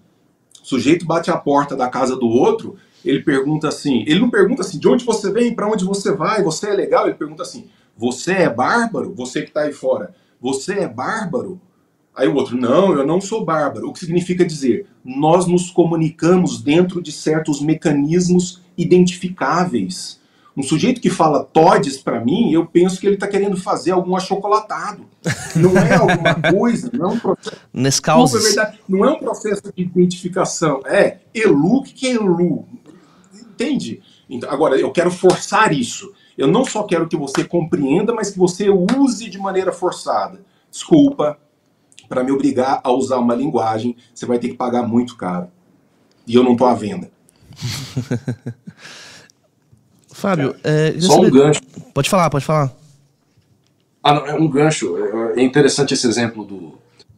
o sujeito bate a porta da casa do outro, ele pergunta assim, ele não pergunta assim, de onde você vem, para onde você vai, você é legal, ele pergunta assim, você é bárbaro? Você que está aí fora, você é bárbaro? Aí o outro, não, eu não sou bárbaro. O que significa dizer? Nós nos comunicamos dentro de certos mecanismos identificáveis. Um sujeito que fala todes para mim, eu penso que ele está querendo fazer algum achocolatado. Não é alguma coisa, não é um processo. É verdade, não é um processo de identificação. É elu, o que é elu? Entende? Então, agora, eu quero forçar isso. Eu não só quero que você compreenda, mas que você use de maneira forçada. Desculpa, para me obrigar a usar uma linguagem, você vai ter que pagar muito caro. E eu não estou à venda. Fábio, é, Só um gancho. Pode falar, pode falar. Ah, não, é um gancho. É, é interessante esse exemplo do,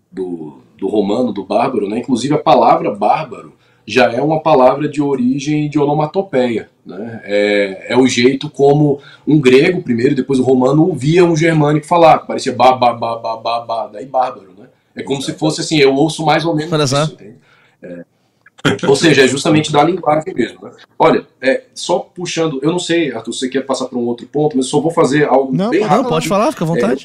do, do romano, do bárbaro, né? Inclusive a palavra bárbaro já é uma palavra de origem de onomatopeia. Né? É, é o jeito como um grego, primeiro, depois o romano, ouvia um germânico falar, parecia ba, ba, ba, ba, ba, ba daí bárbaro. Né? É como se fosse assim, eu ouço mais ou menos isso. É, ou seja, é justamente da linguagem mesmo. Né? Olha, é, só puxando, eu não sei, Arthur, você quer passar para um outro ponto, mas só vou fazer algo Não, bem rápido. Não, pode falar, fica à vontade.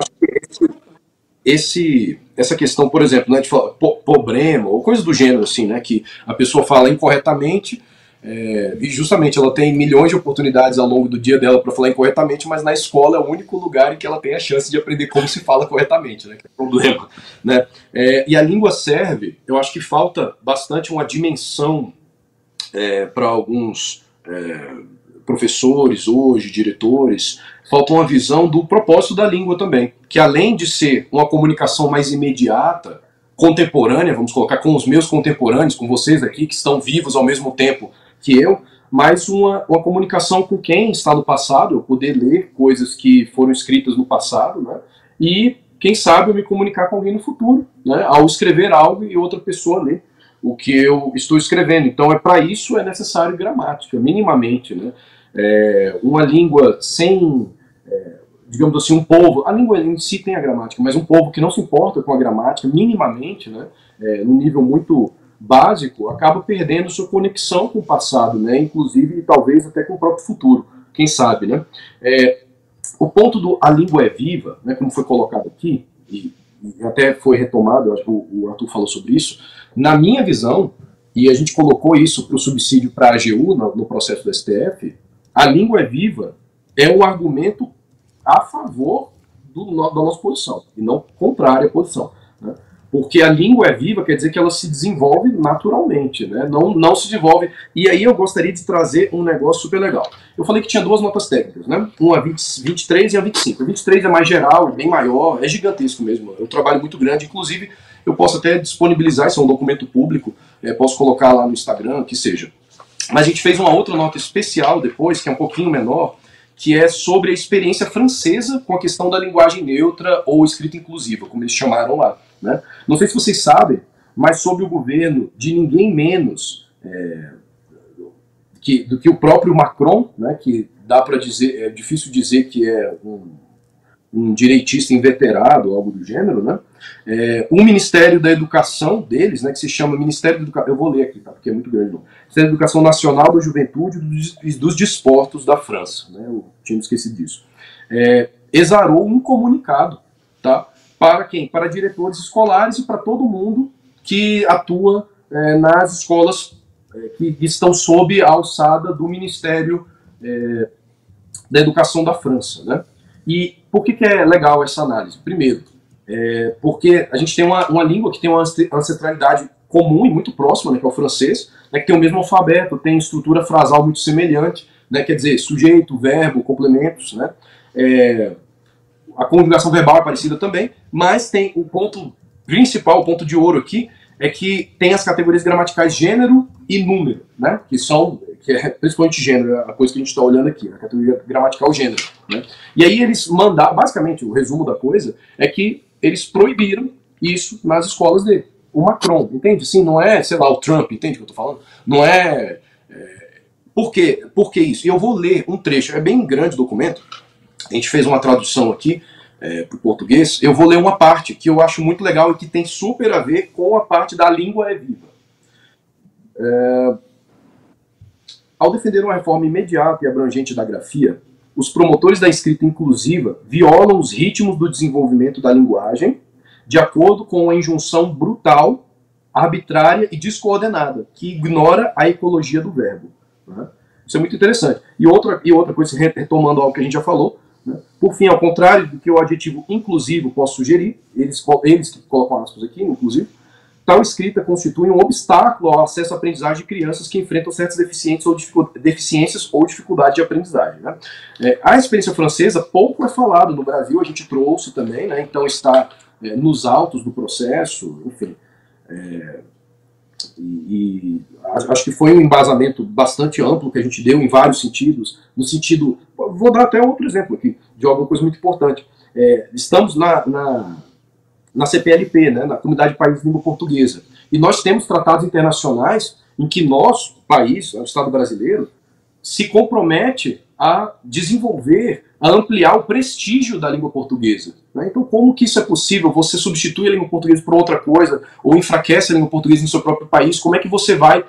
esse essa questão, por exemplo, né, de falar po- problema ou coisa do gênero assim, né, que a pessoa fala incorretamente é, e justamente ela tem milhões de oportunidades ao longo do dia dela para falar incorretamente, mas na escola é o único lugar em que ela tem a chance de aprender como se fala corretamente, né, que é o problema, né? É, e a língua serve, eu acho que falta bastante uma dimensão para alguns é, professores hoje, diretores, falta uma visão do propósito da língua também, que além de ser uma comunicação mais imediata, contemporânea, vamos colocar com os meus contemporâneos, com vocês aqui que estão vivos ao mesmo tempo que eu, mas uma, uma comunicação com quem está no passado, eu poder ler coisas que foram escritas no passado, né? E quem sabe eu me comunicar com alguém no futuro, né? Ao escrever algo e outra pessoa ler o que eu estou escrevendo. Então, é para isso é necessário gramática, minimamente, né? É, uma língua sem, é, digamos assim, um povo. A língua em si tem a gramática, mas um povo que não se importa com a gramática, minimamente, né? É, num nível muito básico, acaba perdendo sua conexão com o passado, né? Inclusive, talvez até com o próprio futuro. Quem sabe, né? É, o ponto do a língua é viva, né? Como foi colocado aqui e, e até foi retomado, acho que o, Arthur falou sobre isso. Na minha visão, e a gente colocou isso para o subsídio para a AGU no, no processo do STF, a língua é viva é um argumento a favor do, da nossa posição, e não contrária à posição. Porque a língua é viva quer dizer que ela se desenvolve naturalmente, né? não, não se desenvolve. E aí eu gostaria de trazer um negócio super legal. Eu falei que tinha duas notas técnicas, né? Uma a 20, 23 e a 25. A 23 é mais geral, bem maior, é gigantesco mesmo. É um trabalho muito grande, inclusive eu posso até disponibilizar, isso é um documento público, é, posso colocar lá no Instagram, que seja. Mas a gente fez uma outra nota especial depois, que é um pouquinho menor, que é sobre a experiência francesa com a questão da linguagem neutra ou escrita inclusiva, como eles chamaram lá. Né? Não sei se vocês sabem, mas sob o governo de ninguém menos é, que, do que o próprio Macron, né, que dá para dizer, é difícil dizer que é um, um direitista inveterado, algo do gênero, né? É, o Ministério da Educação deles, né, que se chama Ministério da Educação, eu vou ler aqui, tá, porque é muito grande, não. Ministério da Educação Nacional da Juventude e dos, Desportos da França, né, eu tinha esquecido disso, é, exarou um comunicado, tá, para quem? Para diretores escolares e para todo mundo que atua é, nas escolas é, que estão sob a alçada do Ministério é, da Educação da França, né? E por que, que é legal essa análise? Primeiro, é, porque a gente tem uma, uma língua que tem uma ance- ancestralidade comum e muito próxima, né, que é o francês, né, que tem o mesmo alfabeto, tem estrutura frasal muito semelhante, né, quer dizer, sujeito, verbo, complementos, né, é, a conjugação verbal é parecida também, mas tem o ponto principal, o ponto de ouro aqui, é que tem as categorias gramaticais gênero e número, né, que são, que é principalmente gênero, a coisa que a gente está olhando aqui, a categoria gramatical gênero, né. E aí eles mandaram, basicamente, o resumo da coisa é que eles proibiram isso nas escolas dele. O Macron, entende? Sim, não é, sei lá, o Trump, entende o que eu tô falando? Não é. é... Por quê? Por que isso? E eu vou ler um trecho, é bem grande o documento. A gente fez uma tradução aqui é, para o português. Eu vou ler uma parte que eu acho muito legal e que tem super a ver com a parte da língua é viva. É... Ao defender uma reforma imediata e abrangente da grafia, os promotores da escrita inclusiva violam os ritmos do desenvolvimento da linguagem de acordo com a injunção brutal, arbitrária e descoordenada, que ignora a ecologia do verbo. Né? Isso é muito interessante. E outra, e outra coisa, retomando algo que a gente já falou? Por fim, ao contrário do que o adjetivo inclusivo pode sugerir, eles, eles que colocam aspas aqui, inclusive, tal escrita constitui um obstáculo ao acesso à aprendizagem de crianças que enfrentam certas deficiências ou, deficiências ou dificuldade de aprendizagem. Né? É, a experiência francesa pouco é falado no Brasil, a gente trouxe também, né? então está é, nos autos do processo, enfim. É, e, acho que foi um embasamento bastante amplo que a gente deu em vários sentidos, no sentido, vou dar até outro exemplo aqui, de alguma coisa muito importante. É, estamos na, na, na, CPLP, né, na Comunidade de Países de Língua Portuguesa, e nós temos tratados internacionais em que nós, país, o Estado brasileiro, se compromete a desenvolver, a ampliar o prestígio da língua portuguesa. Né? Então, como que isso é possível? Você substitui a língua portuguesa por outra coisa, ou enfraquece a língua portuguesa no seu próprio país? Como é que você vai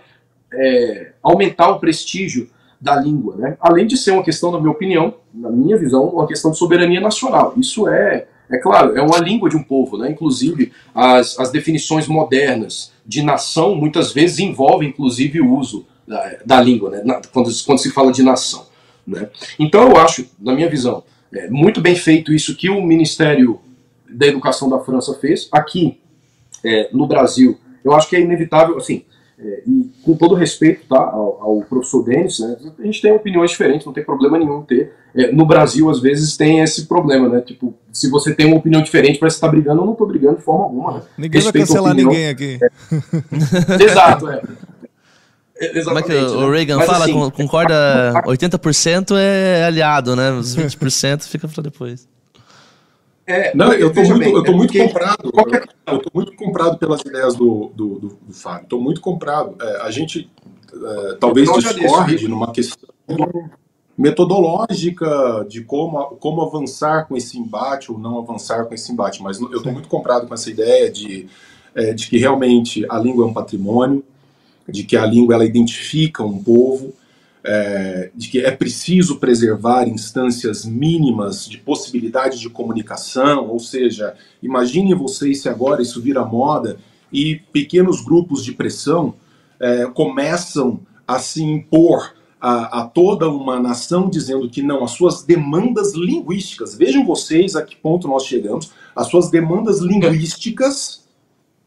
é, aumentar o prestígio da língua? Né? Além de ser uma questão, na minha opinião, na minha visão, uma questão de soberania nacional. Isso é, é claro, é uma língua de um povo. Né? Inclusive, as, as definições modernas de nação muitas vezes envolvem, inclusive, o uso da, da língua, né? Na, quando, quando se fala de nação. Né? Então eu acho, na minha visão, é muito bem feito isso que o Ministério da Educação da França fez. Aqui, é, no Brasil, eu acho que é inevitável, assim, é, e com todo respeito tá, ao, ao professor Denis, né, a gente tem opiniões diferentes, não tem problema nenhum ter. É, no Brasil, às vezes, tem esse problema, né? Tipo, se você tem uma opinião diferente, parece que está brigando, eu não estou brigando de forma alguma. Né? Ninguém Respeito vai cancelar ninguém aqui. É. Exato, é. Exatamente, Como é que o, né? Reagan Mas, fala? Assim, concorda 80% é aliado, né? Os 20% fica para depois. É, não, eu tô muito, bem, eu tô é muito comprado. Qualquer... Eu tô muito comprado pelas ideias do, do, do, do Fábio. Tô muito comprado. É, a gente é, talvez discorde numa questão metodológica de como, como avançar com esse embate ou não avançar com esse embate, mas eu estou muito comprado com essa ideia de, é, de que realmente a língua é um patrimônio, de que a língua ela identifica um povo, é, de que é preciso preservar instâncias mínimas de possibilidade de comunicação, ou seja, imaginem vocês se agora isso vira moda e pequenos grupos de pressão é, começam a se impor a, a, toda uma nação dizendo que não, as suas demandas linguísticas, vejam vocês a que ponto nós chegamos, as suas demandas linguísticas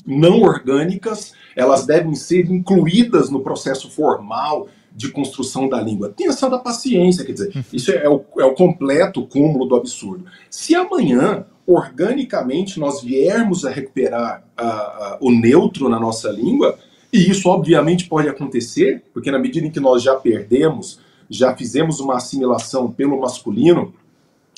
não orgânicas elas devem ser incluídas no processo formal de construção da língua. Tenha essa da paciência, quer dizer, isso é o, é o completo cúmulo do absurdo. Se amanhã, organicamente, nós viermos a recuperar a, a, o neutro na nossa língua, e isso obviamente pode acontecer, porque na medida em que nós já perdemos, já fizemos uma assimilação pelo masculino,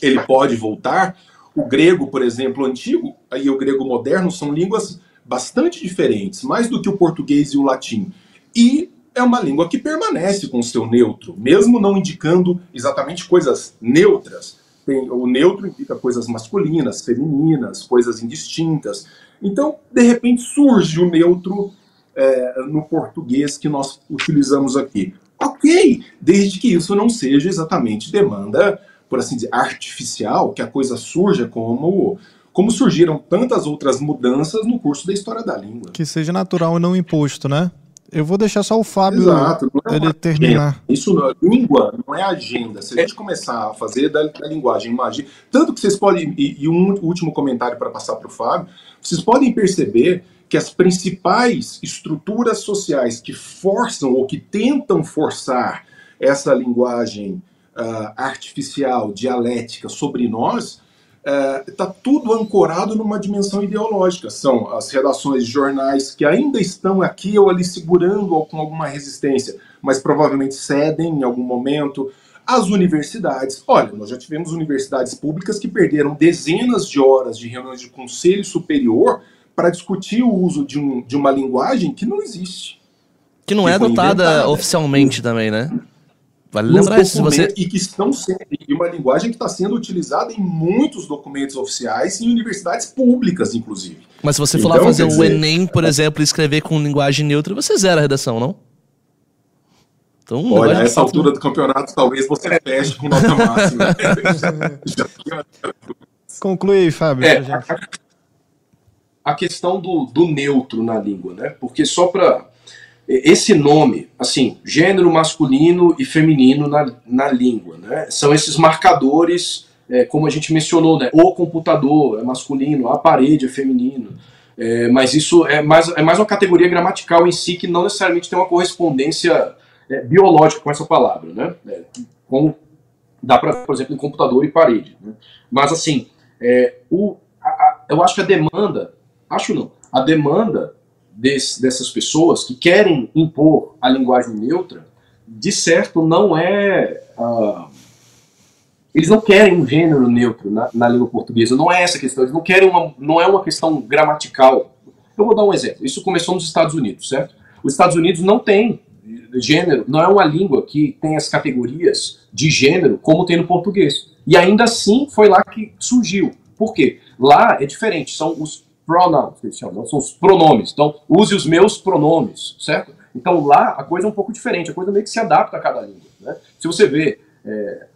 ele pode voltar. O grego, por exemplo, antigo e o grego moderno são línguas bastante diferentes, mais do que o português e o latim. E é uma língua que permanece com o seu neutro, mesmo não indicando exatamente coisas neutras. Tem, o neutro indica coisas masculinas, femininas, coisas indistintas. Então, de repente, surge o neutro é, no português que nós utilizamos aqui. Ok, desde que isso não seja exatamente demanda, por assim dizer, artificial, que a coisa surja como como surgiram tantas outras mudanças no curso da história da língua. Que seja natural e não imposto, né? Eu vou deixar só o Fábio Exato, é ele terminar. Isso não, língua não é agenda. Se a gente começar a fazer da, da linguagem magia, tanto que vocês podem e, e um último comentário para passar para o Fábio, vocês podem perceber que as principais estruturas sociais que forçam ou que tentam forçar essa linguagem uh, artificial, dialética sobre nós, está é, tudo ancorado numa dimensão ideológica. São as redações de jornais que ainda estão aqui ou ali segurando ou com alguma resistência, mas provavelmente cedem em algum momento. As universidades, olha, nós já tivemos universidades públicas que perderam dezenas de horas de reuniões de conselho superior para discutir o uso de, um, de uma linguagem que não existe. Que não que é adotada inventada. oficialmente também, né? Vale lembrar isso. Você, E que estão sendo, e uma linguagem que está sendo utilizada em muitos documentos oficiais e em universidades públicas, inclusive. mas se você for lá Então, fazer quer o dizer- Enem, por exemplo, e escrever com linguagem neutra, você zera a redação, não? Então, Olha, a essa altura do campeonato, talvez você feche com nota máxima. Conclui aí, Fábio. É, a, a questão do, do neutro na língua, né? Porque só para esse nome, assim, gênero masculino e feminino na, na língua, né? São esses marcadores, é, como a gente mencionou, né? O computador é masculino, a parede é feminino. É, mas isso é mais, é mais uma categoria gramatical em si que não necessariamente tem uma correspondência é, biológica com essa palavra, né? É, como dá para, por exemplo, em computador e parede. Né? Mas assim, é, o, a- a- eu acho que a demanda, acho não, a demanda desse- dessas pessoas que querem impor a linguagem neutra, de certo não é. ah, eles não querem um gênero neutro na, na língua portuguesa, não é essa a questão, eles não querem uma, não é uma questão gramatical. Eu vou dar um exemplo. Isso começou nos Estados Unidos, certo? Os Estados Unidos não tem gênero, não é uma língua que tem as categorias de gênero como tem no português. E ainda assim foi lá que surgiu. Por quê? Lá é diferente, são os pronouns, que eles chamam, são os pronomes. Então, use os meus pronomes, certo? Então lá a coisa é um pouco diferente, a coisa meio que se adapta a cada língua. Né? Se você vê, é,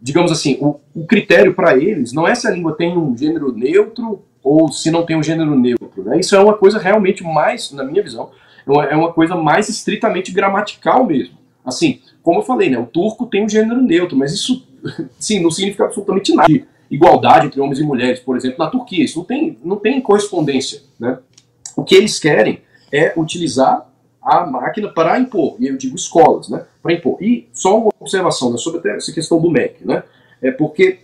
digamos assim, o, o critério para eles não é se a língua tem um gênero neutro ou se não tem um gênero neutro. Né? Isso é uma coisa realmente mais, na minha visão, é uma, é coisa mais estritamente gramatical mesmo. Assim, como eu falei, né, o turco tem um gênero neutro, mas isso sim, não significa absolutamente nada. De igualdade entre homens e mulheres, por exemplo, na Turquia, isso não tem, não tem correspondência. Né? O que eles querem é utilizar a máquina para impor, e eu digo escolas, né, para impor. E só uma observação né, sobre essa questão do MEC, né, é porque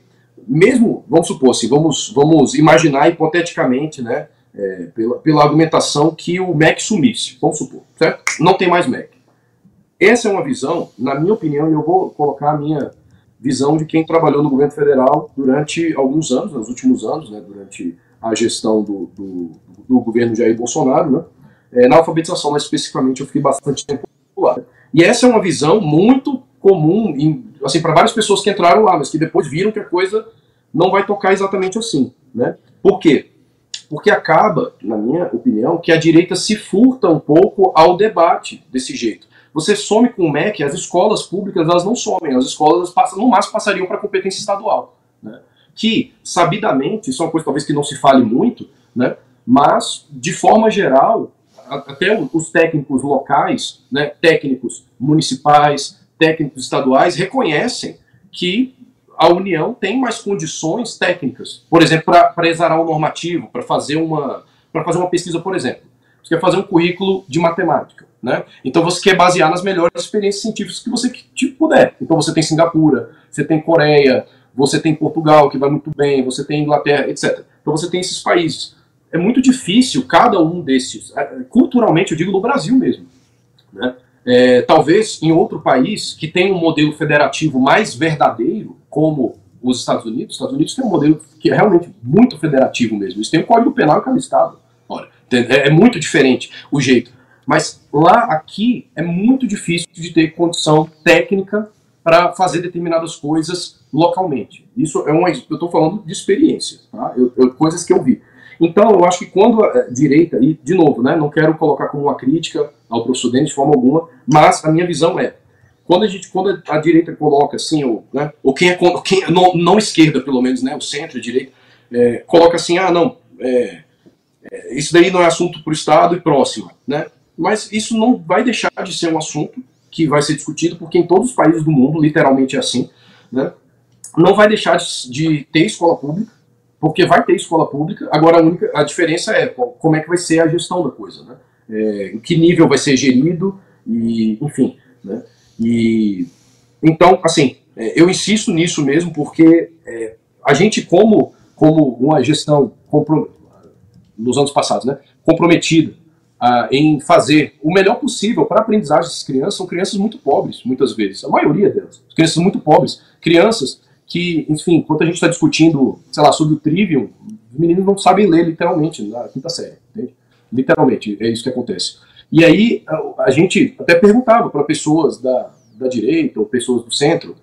mesmo, vamos supor assim, vamos, vamos imaginar hipoteticamente, né, é, pela, pela argumentação que o MEC sumisse, vamos supor, certo? Não tem mais MEC. Essa é uma visão, na minha opinião, e eu vou colocar a minha visão de quem trabalhou no governo federal durante alguns anos, nos últimos anos, né, durante a gestão do, do, do governo Jair Bolsonaro, né, é, na alfabetização, mais especificamente, eu fiquei bastante tempo lá. E essa é uma visão muito comum, em, assim, para várias pessoas que entraram lá, mas que depois viram que a coisa não vai tocar exatamente assim, né? Por quê? Porque acaba, na minha opinião, que a direita se furta um pouco ao debate desse jeito. Você some com o MEC, as escolas públicas elas não somem, as escolas passam, no máximo passariam para competência estadual, né? Que sabidamente, isso é uma coisa talvez que não se fale muito, né? Mas de forma geral, até os técnicos locais, né, técnicos municipais, técnicos estaduais, reconhecem que a União tem mais condições técnicas, por exemplo, para exarar um normativo, para fazer uma para fazer uma pesquisa, por exemplo. Quer fazer um currículo de matemática, né? Então você quer basear nas melhores experiências científicas que você que puder. Então você tem Singapura, você tem Coreia, você tem Portugal, que vai muito bem, você tem Inglaterra, etc. Então você tem esses países é muito difícil cada um desses, culturalmente eu digo no Brasil mesmo, né? É, talvez em outro país que tem um modelo federativo mais verdadeiro, como os Estados Unidos, os Estados Unidos tem um modelo que é realmente muito federativo mesmo, eles têm um código penal em cada estado, é, é muito diferente o jeito, mas lá aqui é muito difícil de ter condição técnica para fazer determinadas coisas localmente. Isso é uma, eu estou falando de experiência, tá? eu, eu, coisas que eu vi. Então, eu acho que quando a direita, e de novo, né, não quero colocar como uma crítica ao professor Denis de forma alguma, mas a minha visão é, quando a, gente, quando a direita coloca assim, ou, né, ou quem é quem, não, não esquerda, pelo menos, né, o centro, a direita, é, coloca assim, ah, não, é, isso daí não é assunto para o Estado e próximo, né, mas isso não vai deixar de ser um assunto que vai ser discutido, porque em todos os países do mundo, literalmente é assim, né, não vai deixar de, de ter escola pública, porque vai ter escola pública. Agora a única a diferença é como é que vai ser a gestão da coisa, né? É, em que nível vai ser gerido e, enfim, né? E então, assim, é, eu insisto nisso mesmo porque é, a gente como como uma gestão nos anos passados, né? Comprometida ah, em fazer o melhor possível para a aprendizagem dessas crianças são crianças muito pobres, muitas vezes, a maioria delas, crianças muito pobres, crianças que, enfim, enquanto a gente está discutindo, sei lá, sobre o Trivium, Os meninos não sabem ler literalmente na quinta série, entende? Literalmente, é isso que acontece. E aí a, gente até perguntava para pessoas da, da direita ou pessoas do centro,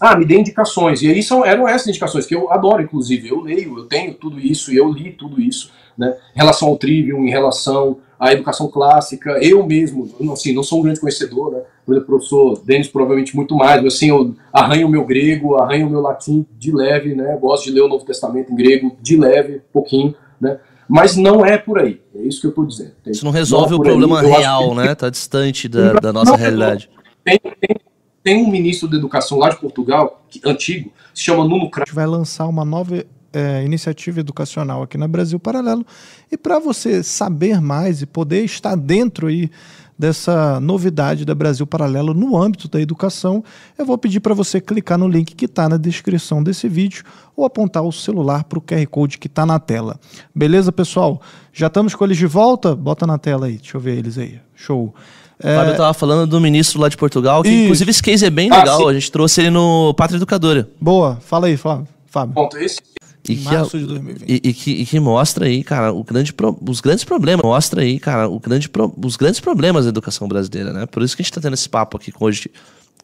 ah, me dê indicações. E aí são, eram essas indicações que eu adoro, inclusive. Eu leio, eu tenho tudo isso, eu li tudo isso, né? Em relação ao trivium, em relação à educação clássica, eu mesmo, assim, não sou um grande conhecedor, né? Por exemplo, o professor Denis provavelmente muito mais, mas assim, eu arranho o meu grego, arranho o meu latim de leve, né? Gosto de ler o Novo Testamento em grego de leve, pouquinho, né? Mas não é por aí, é isso que eu estou dizendo. Isso não resolve não é o problema aí, real, que... né? Está distante da, da nossa não, realidade. Tem, tem, tem um ministro da educação lá de Portugal, que, antigo, se chama Nuno Crato. A gente vai lançar uma nova é, iniciativa educacional aqui na Brasil Paralelo. E para você saber mais e poder estar dentro aí dessa novidade da Brasil Paralelo no âmbito da educação, eu vou pedir para você clicar no link que está na descrição desse vídeo ou apontar o celular para o QR Code que está na tela. Beleza, pessoal? Já estamos com eles de volta? Bota na tela aí, deixa eu ver eles aí. Show. É... Fábio estava falando do ministro lá de Portugal, que Isso. inclusive esse case é bem ah, legal. a gente trouxe ele no Pátria Educadora. Boa, fala aí, Fábio. Fábio. Ponto, esse e que, março de 2020. E, e, que, e que mostra aí, cara, o grande pro, os grandes problemas. Mostra aí, cara, o grande pro, os grandes problemas da educação brasileira, né? Por isso que a gente está tendo esse papo aqui com, hoje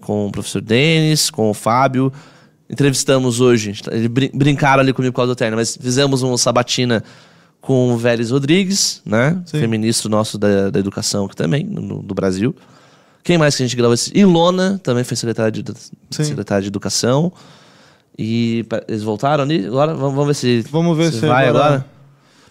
com o professor Denis, com o Fábio. Entrevistamos hoje, eles brincaram ali comigo por causa do terno, mas fizemos uma sabatina com o Vélez Rodrigues, né? Sim. Feministro nosso da, da educação aqui também, no, do Brasil. Quem mais que a gente gravou? Ilona também foi secretária de, secretária de Educação. E eles voltaram ali? Agora vamos, ver se. Vamos ver se, se vai agora. agora.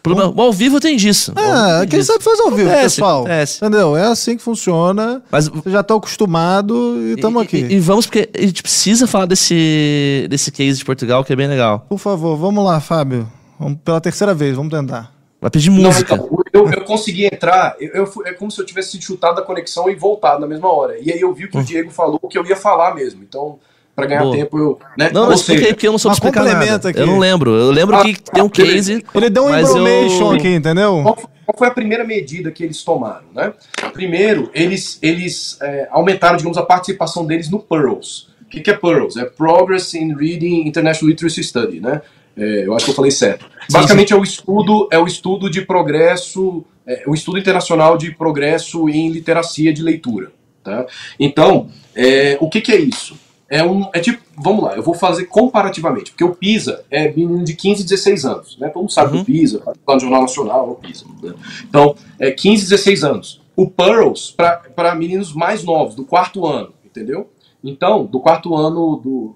Problema, ao vivo tem disso. É, quem disso. sabe faz ao vivo, acontece, pessoal. Acontece. Entendeu? É assim que funciona. Mas, Você já está acostumado e estamos aqui. E, e, vamos, porque a gente precisa falar desse, desse case de Portugal, que é bem legal. Por favor, vamos lá, Fábio. Vamos, pela terceira vez, vamos tentar. Vai pedir música. Não, eu, eu, consegui entrar, eu, eu, é como se eu tivesse chutado da conexão e voltado na mesma hora. E aí eu vi o que hum. o Diego falou, que eu ia falar mesmo. Então, para ganhar Boa. tempo. Eu, né? Não, mas explica aí, porque eu não sou explicar nada. Aqui. Eu não lembro. Eu lembro ah, que tem um case. Ele deu um information eu... aqui, entendeu? Qual, qual, foi a primeira medida que eles tomaram? Né? Primeiro, eles, eles é, aumentaram, digamos, a participação deles no PEARLS. O que, que é PEARLS? É Progress in Reading International Literacy Study, né? É, eu acho que eu falei certo. Basicamente sim, sim. é o estudo, é o estudo de progresso, é, o estudo internacional de progresso em literacia de leitura. Tá? Então, é, o que, que é isso? É um. É tipo, vamos lá, eu vou fazer comparativamente, porque o PISA é menino de 15, 16 anos. Né? Todo mundo sabe uhum. o PISA, lá no Jornal Nacional, o PISA. Né? Então, é 15, 16 anos. O Pearls, para meninos mais novos, do quarto ano, entendeu? Então, do quarto ano do,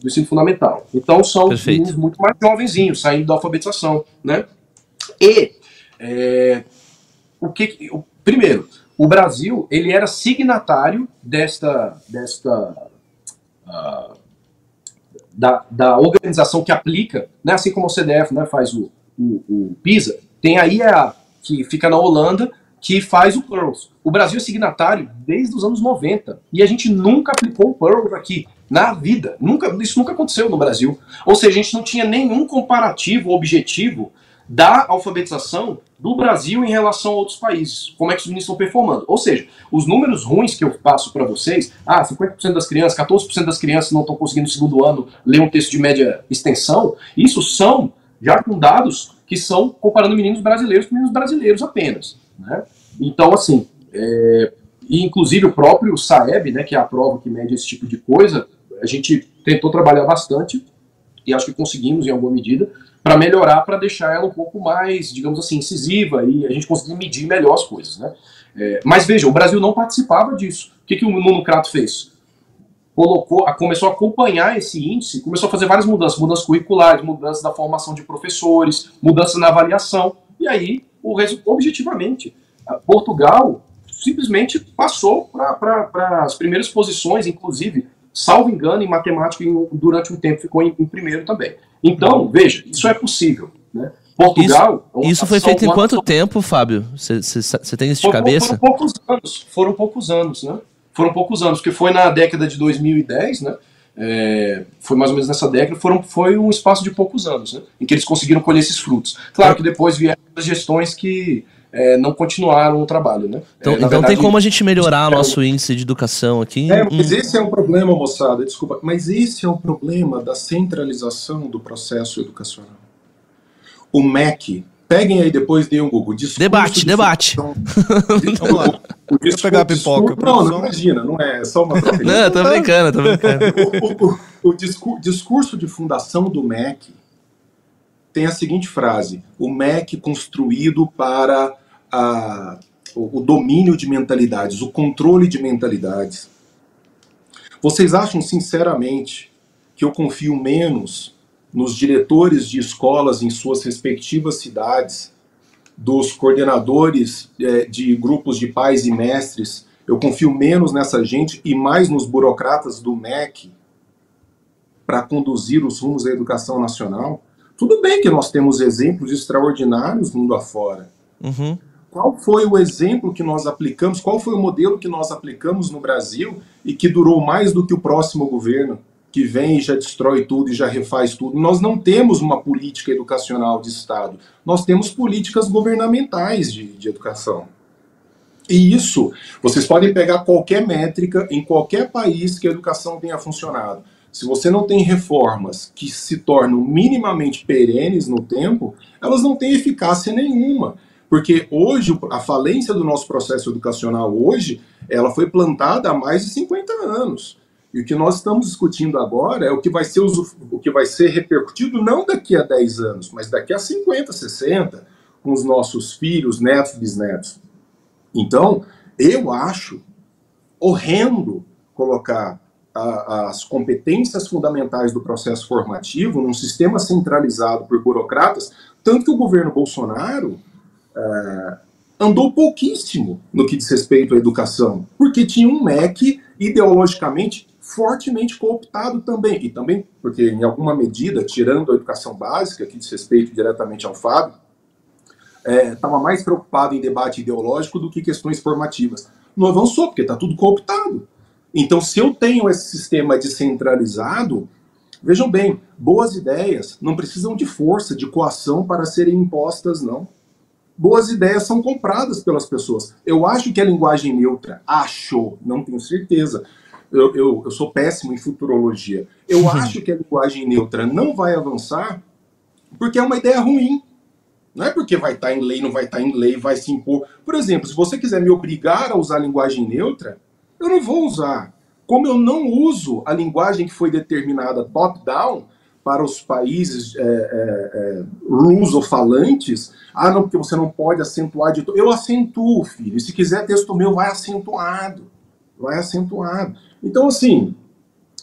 do ensino fundamental. Então, são Perfeito. meninos muito mais jovenzinhos, saindo da alfabetização. Né? E, é, o que. O, primeiro, o Brasil ele era signatário desta, desta da, da organização que aplica, né, assim como o CDF né, faz o, o, o PISA, tem a IEA, que fica na Holanda, que faz o PEARLS. O Brasil é signatário desde os anos 90 e a gente nunca aplicou o PEARLS aqui na vida. Nunca, isso nunca aconteceu no Brasil. Ou seja, a gente não tinha nenhum comparativo objetivo da alfabetização do Brasil em relação a outros países. Como é que os meninos estão performando. Ou seja, os números ruins que eu passo para vocês, ah, 50% das crianças, 14% das crianças não estão conseguindo no segundo ano ler um texto de média extensão, isso são já com dados que são comparando meninos brasileiros com meninos brasileiros apenas. Né? Então, assim, é, e inclusive o próprio SAEB, né, que é a prova que mede esse tipo de coisa, a gente tentou trabalhar bastante e acho que conseguimos em alguma medida, para melhorar, para deixar ela um pouco mais, digamos assim, incisiva e a gente conseguir medir melhor as coisas. Né? É, mas veja, o Brasil não participava disso. O que, que o Nuno Crato fez? Colocou, começou a acompanhar esse índice, começou a fazer várias mudanças, mudanças curriculares, mudanças da formação de professores, mudanças na avaliação. E aí, o objetivamente, Portugal simplesmente passou para as primeiras posições, inclusive, salvo engano, em matemática, durante um tempo ficou em, em primeiro também. Então, veja, isso é possível. Né? Portugal. Isso, isso foi feito em quanto tempo, Fábio? Você tem isso de cabeça? Foram poucos anos. Foram poucos anos, né? Foram poucos anos, porque foi na década de 2010, né? É, foi mais ou menos nessa década, foram, foi um espaço de poucos anos, né? Em que eles conseguiram colher esses frutos. Claro que depois vieram as gestões que é, não continuaram o trabalho, né? Então, é, então verdade, tem como a gente melhorar o nosso índice de educação aqui? É, mas hum. esse é o problema, moçada, desculpa, mas esse é o problema da centralização do processo educacional. o MEC, peguem aí depois, deem um Google. Discurso Debate, de debate. fundação- Vamos lá. O, o discurso, pegar a pipoca, discurso- não, não imagina, não é, é só uma Não, tô brincando, tô brincando. o, o- o discu- discurso de fundação do MEC tem a seguinte frase: o MEC construído para a- o, o domínio de mentalidades, o controle de mentalidades. Vocês acham sinceramente que eu confio menos nos diretores de escolas em suas respectivas cidades, dos coordenadores eh, de grupos de pais e mestres? Eu confio menos nessa gente e mais nos burocratas do MEC para conduzir os rumos da educação nacional? Tudo bem que nós temos exemplos extraordinários mundo afora. Uhum. Qual foi o exemplo que nós aplicamos? Qual foi o modelo que nós aplicamos no Brasil e que durou mais do que o próximo governo, que vem e já destrói tudo e já refaz tudo? Nós não temos uma política educacional de Estado, nós temos políticas governamentais de, de educação. E isso, vocês podem pegar qualquer métrica em qualquer país que a educação tenha funcionado. Se você não tem reformas que se tornam minimamente perenes no tempo, elas não têm eficácia nenhuma. Porque hoje, a falência do nosso processo educacional hoje, ela foi plantada há mais de 50 anos. E o que nós estamos discutindo agora é o que vai ser, o que vai ser repercutido não daqui a 10 anos, mas daqui a 50, 60, com os nossos filhos, netos, bisnetos. Então, eu acho horrendo colocar a- as competências fundamentais do processo formativo num sistema centralizado por burocratas, tanto que o governo Bolsonaro eh, andou pouquíssimo no que diz respeito à educação, porque tinha um MEC ideologicamente fortemente cooptado também, e também porque, em alguma medida, tirando a educação básica, que diz respeito diretamente ao Fábio, estava mais preocupado em debate ideológico do que questões formativas. Não avançou, porque está tudo cooptado. Então, se eu tenho esse sistema descentralizado, vejam bem, boas ideias não precisam de força, de coação para serem impostas, não. Boas ideias são compradas pelas pessoas. Eu acho que a linguagem neutra, acho, não tenho certeza. Eu, eu, eu sou péssimo em futurologia. Eu acho que a linguagem neutra não vai avançar porque é uma ideia ruim. Não é porque vai estar em lei, não vai estar em lei, vai se impor. Por exemplo, se você quiser me obrigar a usar a linguagem neutra, eu não vou usar. Como eu não uso a linguagem que foi determinada top-down para os países é, é, é, ah, não, porque você não pode acentuar de. Eu acentuo, filho. Se quiser texto meu, vai acentuado. Vai acentuado. Então, assim,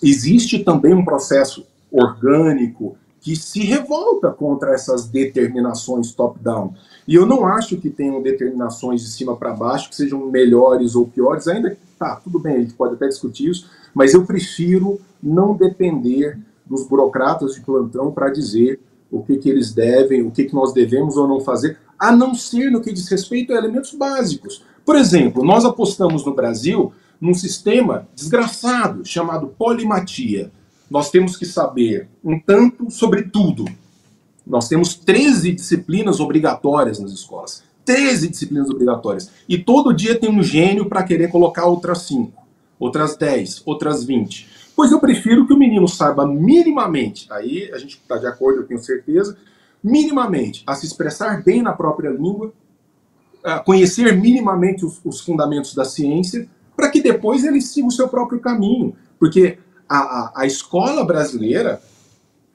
existe também um processo orgânico que se revolta contra essas determinações top-down. E eu não acho que tenham determinações de cima para baixo que sejam melhores ou piores, ainda que, tá, tudo bem, a gente pode até discutir isso, mas eu prefiro não depender dos burocratas de plantão para dizer o que, que eles devem, o que, que nós devemos ou não fazer, a não ser no que diz respeito a elementos básicos. Por exemplo, nós apostamos no Brasil num sistema desgraçado chamado polimatia. Nós temos que saber um tanto sobre tudo. Nós temos 13 disciplinas obrigatórias nas escolas. 13 disciplinas obrigatórias. E todo dia tem um gênio para querer colocar outras 5, outras 10, outras 20. Pois eu prefiro que o menino saiba minimamente, aí a gente está de acordo, eu tenho certeza, minimamente a se expressar bem na própria língua, a conhecer minimamente os, os fundamentos da ciência, para que depois ele siga o seu próprio caminho. Porque a, a, a escola brasileira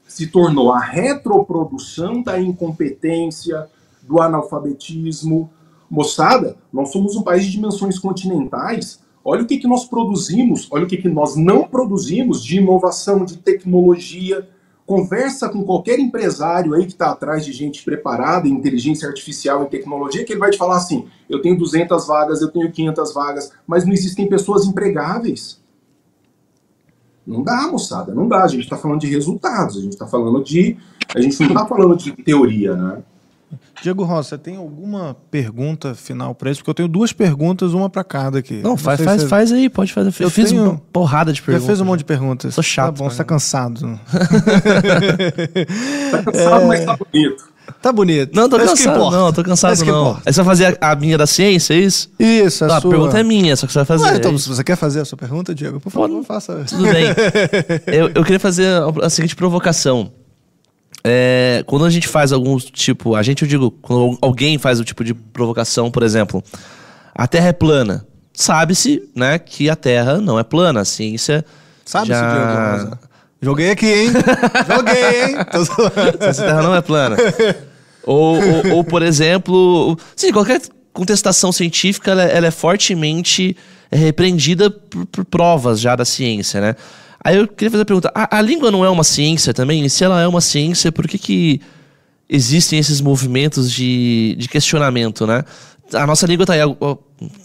se tornou a retroprodução da incompetência, do analfabetismo. Moçada, nós somos um país de dimensões continentais. Olha o que, que nós produzimos, olha o que, que nós não produzimos de inovação, de tecnologia. Conversa com qualquer empresário aí que está atrás de gente preparada em inteligência artificial e tecnologia, que ele vai te falar assim: eu tenho 200 vagas, eu tenho 500 vagas, mas não existem pessoas empregáveis. Não dá, moçada, não dá. A gente está falando de resultados, a gente está falando de. A gente não está falando de teoria, né? Diego Rosa, você tem alguma pergunta final para isso? Porque eu tenho duas perguntas, uma para cada aqui. Não, faz, sei faz, se- faz aí, pode fazer. Eu Eu fiz tenho- uma porrada de Já perguntas. fez um monte de perguntas. Sou chato Tá bom, pra você tá cansado. Tá cansado, mas tá bonito. Tá bonito. Não, tô É cansado, não, tô É cansado que não. Aí você vai fazer a, a minha da ciência, é isso? Isso, a Ah, a sua... pergunta é minha, só que você vai fazer. Ah, então, é se você quer fazer a sua pergunta, Diego, por favor, Pode. faça. Tudo bem. eu, eu queria fazer a, a seguinte provocação. É, quando a gente faz algum tipo. A gente, eu digo, quando alguém faz o tipo de provocação, por exemplo, a Terra é plana. Sabe-se, né, que a Terra não é plana. A ciência. Sabe já... se Diego? Joguei aqui, hein? Joguei, hein? Tô. Essa terra não é plana. ou, ou, ou, por exemplo, sim, qualquer contestação científica ela, ela é fortemente repreendida por, por, provas já da ciência, né? Aí eu queria fazer a pergunta: a, a, língua não é uma ciência também? E se ela é uma ciência, por que, que existem esses movimentos de, de questionamento, né? A nossa língua está aí há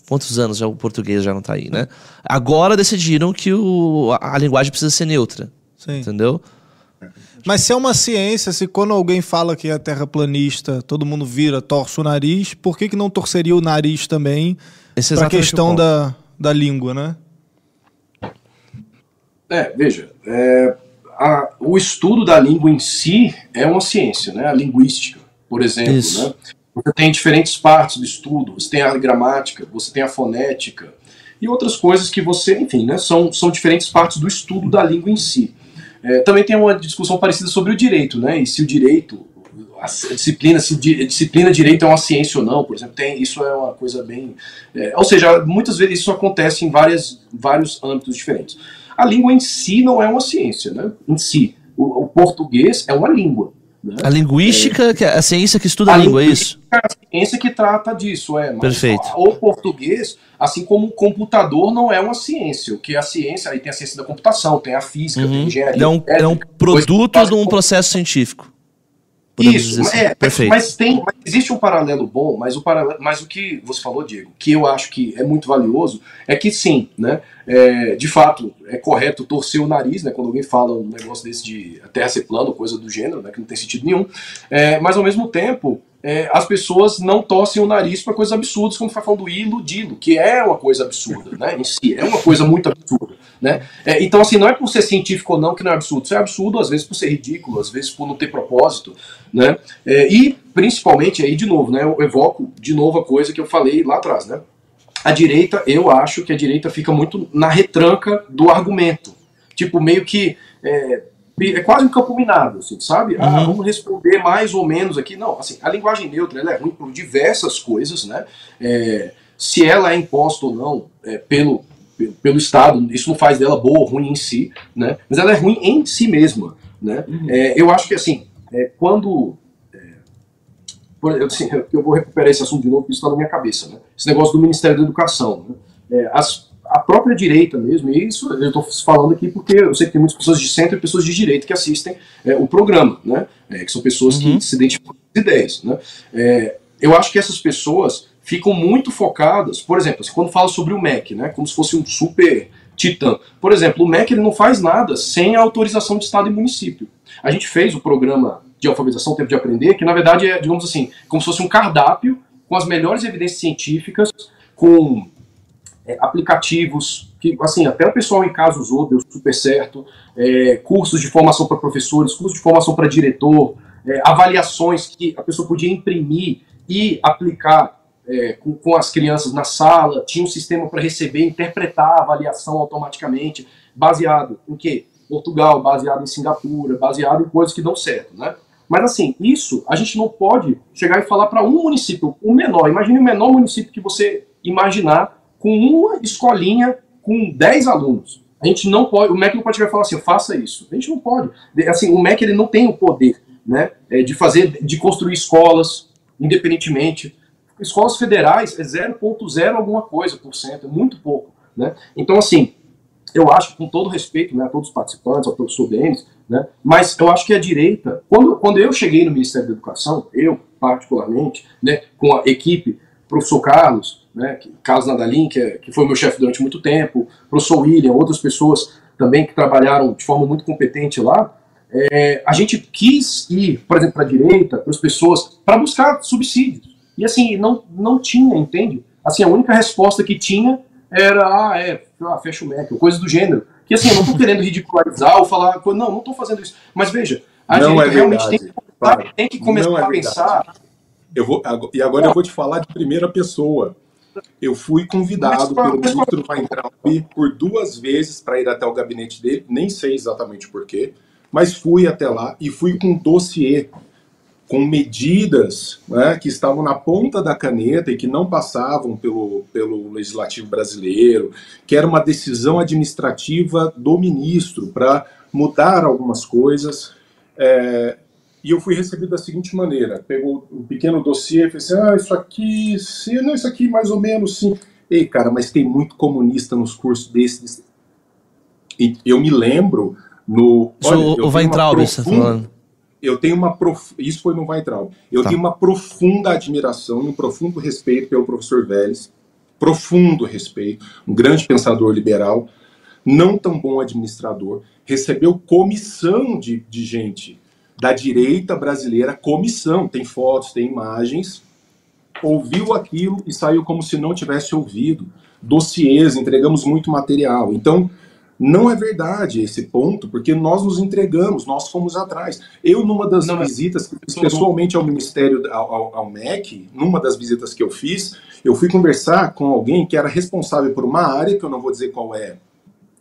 quantos anos já o português já não está aí, né? Agora decidiram que o, a, a linguagem precisa ser neutra. Sim. Entendeu? Mas se é uma ciência, se quando alguém fala que é terraplanista, todo mundo vira, torce o nariz, por que, que não torceria o nariz também para a questão da, da língua, né? É, veja, é, a, o estudo da língua em si é uma ciência, né? A linguística, por exemplo, Isso. né? Você tem diferentes partes do estudo, você tem a gramática, você tem a fonética e outras coisas que você, enfim, né, são, são diferentes partes do estudo da língua em si. É, também tem uma discussão parecida sobre o direito, né? E se o direito, a disciplina, se a disciplina direito é uma ciência ou não, por exemplo, tem, isso é uma coisa bem. É, ou seja, muitas vezes isso acontece em várias, vários âmbitos diferentes. A língua em si não é uma ciência, né? Em si. O, o português é uma língua. Né? A linguística, é, que é a ciência que estuda a, a língua, é isso? É a ciência que trata disso, é. Perfeito. O português, assim como o computador, não é uma ciência. O que é a ciência, aí tem a ciência da computação, tem a física, uhum. tem a engenharia. É um, é um produto de um processo científico. Isso, assim. é, Perfeito. mas tem, mas existe um paralelo bom, mas o paralelo, mas o que você falou, Diego, que eu acho que é muito valioso, é que sim, né, é, de fato, é correto torcer o nariz, né, quando alguém fala um negócio desse de a Terra ser plana, coisa do gênero, né, que não tem sentido nenhum, é, mas ao mesmo tempo, é, as pessoas não torcem o nariz para coisas absurdas, como foi falando do iludilo, que é uma coisa absurda, né, em si, é uma coisa muito absurda. Né? É, então, assim, não é por ser científico ou não que não é absurdo. Isso é absurdo, às vezes, por ser ridículo, às vezes por não ter propósito. Né? É, e, principalmente, aí, de novo, né, eu evoco de novo a coisa que eu falei lá atrás. Né? A direita, eu acho que a direita fica muito na retranca do argumento. Tipo, meio que. É, é quase um campo minado, assim, sabe? Ah, uhum. Vamos responder mais ou menos aqui. Não, assim, a linguagem neutra ela é ruim por diversas coisas, né? É, se ela é imposta ou não é, pelo, pelo Estado, isso não faz dela boa ou ruim em si, né? Mas ela é ruim em si mesma, né? Uhum. É, eu acho que assim, é, quando é, eu, assim, eu, vou recuperar esse assunto de novo, porque isso está na minha cabeça, né? Esse negócio do Ministério da Educação, né? É, as, a própria direita mesmo, e isso eu estou falando aqui porque eu sei que tem muitas pessoas de centro e pessoas de direita que assistem é, o programa, né? É, que são pessoas uhum. que se identificam com as ideias, né? eu acho que essas pessoas ficam muito focadas, por exemplo, assim, quando fala sobre o MEC, né, como se fosse um super titã. Por exemplo, o MEC ele não faz nada sem a autorização de Estado e município. A gente fez o programa de alfabetização Tempo de Aprender, que na verdade é, digamos assim, como se fosse um cardápio com as melhores evidências científicas, com é, aplicativos que, assim, até o pessoal em casa usou, deu super certo, é, cursos de formação para professores, cursos de formação para diretor, é, avaliações que a pessoa podia imprimir e aplicar é, com, com, as crianças na sala, tinha um sistema para receber interpretar a avaliação automaticamente, baseado em quê? Portugal, baseado em Singapura, baseado em coisas que dão certo, né? Mas assim, isso a gente não pode chegar e falar para um município, o menor, imagine o menor município que você imaginar com uma escolinha com 10 alunos. A gente não pode, o MEC não pode chegar e falar assim, faça isso. A gente não pode. Assim, o MEC ele não tem o poder, né, é, de fazer, de construir escolas independentemente escolas federais é 0,0 alguma coisa por cento, é muito pouco. Né? Então, assim, eu acho, com todo respeito né, a todos os participantes, ao professor Denis, né, mas eu acho que a direita, quando, quando eu cheguei no Ministério da Educação, eu particularmente, né, com a equipe, professor Carlos, né, Carlos Nadalim, que, é, que foi meu chefe durante muito tempo, professor William, outras pessoas também que trabalharam de forma muito competente lá, é, a gente quis ir, por exemplo, para a direita, para as pessoas, para buscar subsídios. E assim, não, não tinha, entende? Assim, a única resposta que tinha era, ah, é, ah, fecha o Mac, coisa do gênero. Que assim, eu não estou querendo ridicularizar ou falar, não, não estou fazendo isso. Mas veja, a não gente é realmente tem que, tem que começar é a pensar. Eu vou, e agora eu vou te falar de primeira pessoa. Eu fui convidado pelo ministro Weintraub por duas vezes para ir até o gabinete dele, nem sei exatamente porquê, Mas fui até lá e fui com um dossiê com medidas né, que estavam na ponta da caneta e que não passavam pelo, pelo legislativo brasileiro, que era uma decisão administrativa do ministro para mudar algumas coisas. É, e eu fui recebido da seguinte maneira: pegou um pequeno dossiê e fez assim, ah, isso aqui, sim, não, isso aqui mais ou menos sim. Ei, cara, mas tem muito comunista nos cursos desses. E eu me lembro no. Olha, o, o Weintraub, você tá falando eu tenho uma prof... isso foi no Weintraub. Eu tá. tenho uma profunda admiração e um profundo respeito pelo professor Vélez, profundo respeito, um grande pensador liberal, não tão bom administrador, recebeu comissão de, de gente da direita brasileira, comissão, tem fotos, tem imagens, ouviu aquilo e saiu como se não tivesse ouvido. Dossiês, entregamos muito material. Então, não é verdade esse ponto, porque nós nos entregamos, nós fomos atrás. Eu, numa das não, visitas que fiz pessoalmente ao Ministério, ao, ao, MEC, numa das visitas que eu fiz, eu fui conversar com alguém que era responsável por uma área, que eu não vou dizer qual é,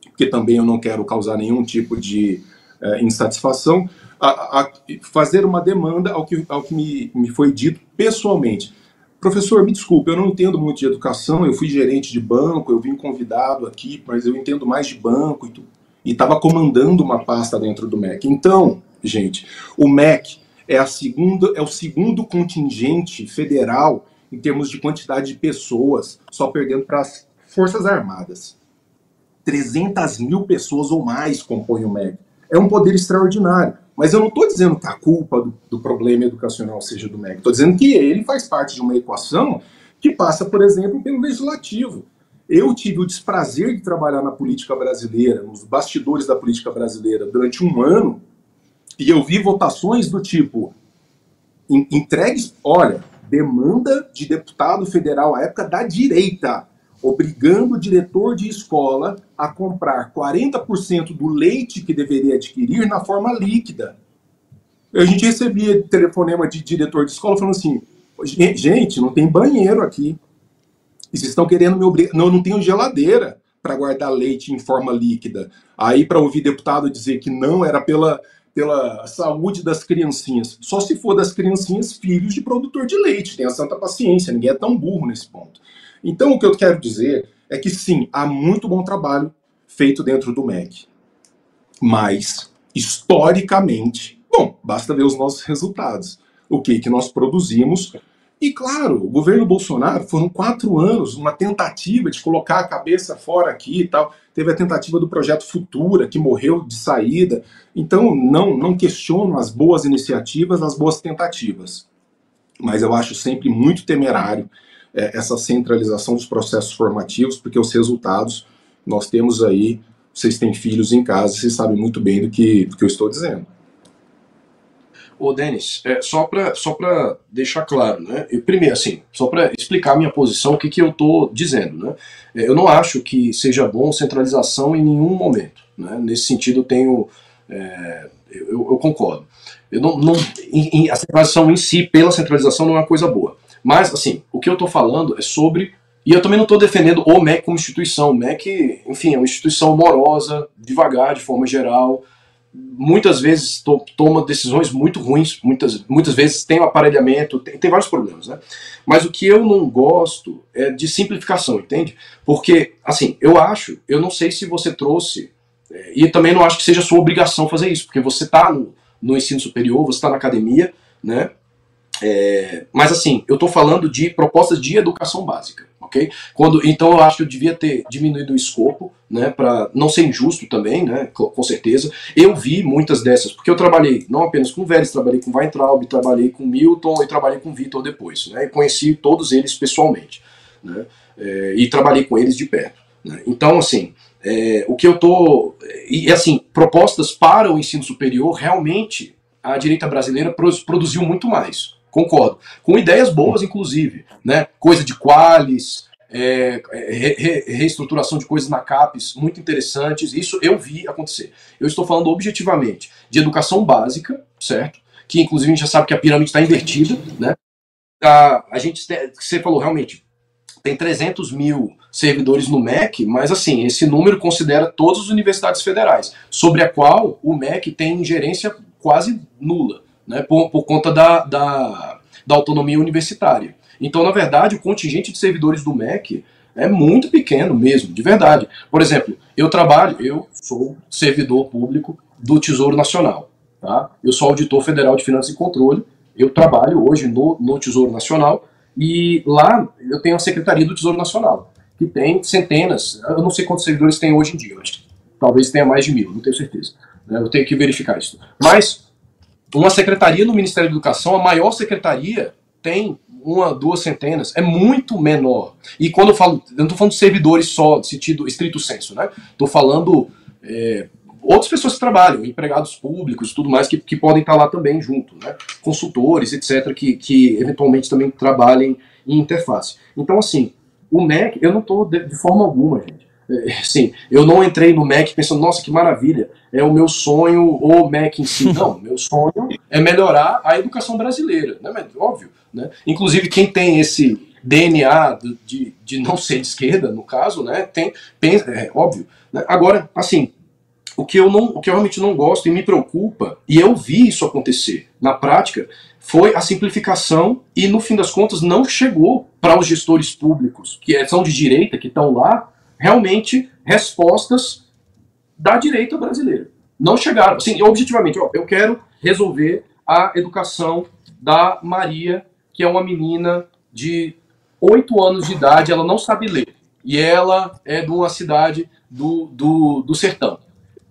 porque também eu não quero causar nenhum tipo de é, insatisfação, a, a, fazer uma demanda ao que, ao que me, me foi dito pessoalmente. Professor, me desculpe, eu não entendo muito de educação, eu fui gerente de banco, eu vim convidado aqui, mas eu entendo mais de banco e estava comandando uma pasta dentro do MEC. Então, gente, o MEC é, a segunda, é o segundo contingente federal em termos de quantidade de pessoas, só perdendo para as Forças Armadas. 300 mil pessoas ou mais compõem o MEC. É um poder extraordinário. Mas eu não estou dizendo que a culpa do, do, problema educacional seja do MEC. Estou dizendo que ele faz parte de uma equação que passa, por exemplo, pelo legislativo. Eu tive o desprazer de trabalhar na política brasileira, nos bastidores da política brasileira, durante um ano, e eu vi votações do tipo: entregues, olha, demanda de deputado federal à época da direita obrigando o diretor de escola a comprar 40% do leite que deveria adquirir na forma líquida. A gente recebia telefonema de diretor de escola falando assim: gente, não tem banheiro aqui. E vocês estão querendo me obrigar. Não, não tenho geladeira para guardar leite em forma líquida. Aí, para ouvir deputado dizer que não era pela, pela saúde das criancinhas. Só se for das criancinhas filhos de produtor de leite. Tenha santa paciência, ninguém é tão burro nesse ponto. Então, o que eu quero dizer é que sim, há muito bom trabalho feito dentro do MEC. Mas, historicamente, bom, basta ver os nossos resultados. O que, que nós produzimos. E, claro, o governo Bolsonaro foram quatro anos, uma tentativa de colocar a cabeça fora aqui e tal. Teve a tentativa do projeto Futura, que morreu de saída. Então, não, não questiono as boas iniciativas, as boas tentativas. Mas eu acho sempre muito temerário é, essa centralização dos processos formativos, porque os resultados nós temos aí, vocês têm filhos em casa, vocês sabem muito bem do que, do que eu estou dizendo. Ô, Denis, é, só para só deixar claro, né? Eu, primeiro, assim, só para explicar minha posição, o que, que eu estou dizendo, né? É, eu não acho que seja bom centralização em nenhum momento, né? Nesse sentido, eu tenho. É, eu, eu, concordo. Eu não, não em, em, a centralização em si, pela centralização, não é uma coisa boa. Mas, assim, o que eu estou falando é sobre. E eu também não estou defendendo o MEC como instituição. O MEC, enfim, é uma instituição morosa, devagar, de forma geral. Muitas vezes to toma decisões muito ruins, muitas, muitas vezes tem um aparelhamento, tem, tem vários problemas, né? Mas o que eu não gosto é de simplificação, entende? Porque, assim, eu acho, eu não sei se você trouxe, é, e também não acho que seja sua obrigação fazer isso, porque você está no, no ensino superior, você está na academia, né? É, mas assim, eu estou falando de propostas de educação básica, ok? Quando, então eu acho que eu devia ter diminuído o escopo, né, para não ser injusto também, né, com certeza. Eu vi muitas dessas, porque eu trabalhei não apenas com Vélez, trabalhei com Weintraub, trabalhei com Milton e trabalhei com Vitor depois, né, e conheci todos eles pessoalmente, né, é, e trabalhei com eles de perto. Né. Então, assim, é, o que eu tô e assim, propostas para o ensino superior realmente a direita brasileira produziu muito mais concordo. Com ideias boas, inclusive, né? Coisa de qualis, é, re, re, reestruturação de coisas na CAPES, muito interessantes. Isso eu vi acontecer. Eu estou falando objetivamente de educação básica, certo? Que inclusive a gente já sabe que a pirâmide está invertida, né? A, a gente, você falou realmente, tem 300 mil servidores no MEC, mas assim, esse número considera todas as universidades federais, sobre a qual o MEC tem ingerência quase nula, né, por, por conta da, da, da autonomia universitária. Então, na verdade, o contingente de servidores do MEC é muito pequeno mesmo, de verdade. Por exemplo, eu trabalho, eu sou servidor público do Tesouro Nacional. Tá? Eu sou auditor federal de finanças e controle. Eu trabalho hoje no, no Tesouro Nacional e lá eu tenho a Secretaria do Tesouro Nacional, que tem centenas, eu não sei quantos servidores tem hoje em dia, talvez tenha mais de mil, não tenho certeza. Né? Eu tenho que verificar isso. Mas uma secretaria no Ministério da Educação, a maior secretaria, tem uma, duas centenas, é muito menor. E quando eu falo, eu não estou falando de servidores só, de sentido estrito senso, né? Estou falando é, outras pessoas que trabalham, empregados públicos tudo mais, que, que podem estar lá também junto, né? Consultores, etc., que, que eventualmente também trabalhem em interface. Então, assim, o MEC, eu não estou de, de, forma alguma, gente. É, sim, eu não entrei no MEC pensando, nossa, que maravilha, é o meu sonho, o MEC em si. Não, meu sonho é melhorar a educação brasileira, né? Óbvio, né? Inclusive, quem tem esse DNA de, de não ser de esquerda, no caso, né? Tem, pensa, é óbvio. Né? Agora, assim, o que, eu não, o que eu realmente não gosto e me preocupa, e eu vi isso acontecer na prática, foi a simplificação e, no fim das contas, não chegou para os gestores públicos, que é, são de direita, que estão lá, realmente respostas da direita brasileira. Não chegaram. Assim, objetivamente, ó, eu quero resolver a educação da Maria, que é uma menina de 8 anos de idade, ela não sabe ler. E ela é de uma cidade do, do, do sertão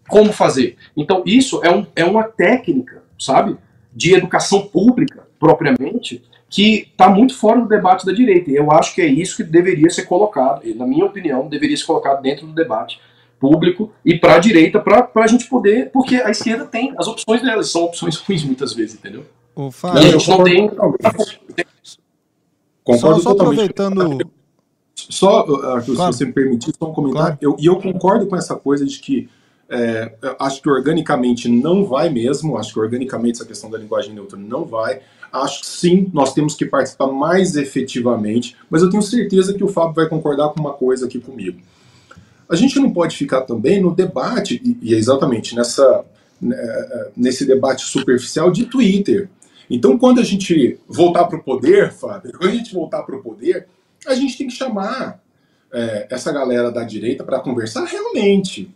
como fazer. Então, isso é, um, é uma técnica, sabe, de educação pública, propriamente, que está muito fora do debate da direita. E eu acho que é isso que deveria ser colocado, na minha opinião, deveria ser colocado dentro do debate público e para a direita, para a gente poder. Porque a esquerda tem as opções delas, são opções ruins muitas vezes, entendeu? O Fábio, e a gente não tem. Concordo só, só aproveitando. Só, claro. se você me permitir, só um comentário. Claro. Eu, e eu concordo com essa coisa de que é, acho que organicamente não vai mesmo, acho que organicamente essa questão da linguagem neutra não vai. Acho que sim, nós temos que participar mais efetivamente, mas eu tenho certeza que o Fábio vai concordar com uma coisa aqui comigo. A gente não pode ficar também no debate, e, é exatamente nessa, né, nesse debate superficial de Twitter. Então, quando a gente voltar para o poder, Fábio, quando a gente voltar para o poder, a gente tem que chamar é, essa galera da direita para conversar realmente,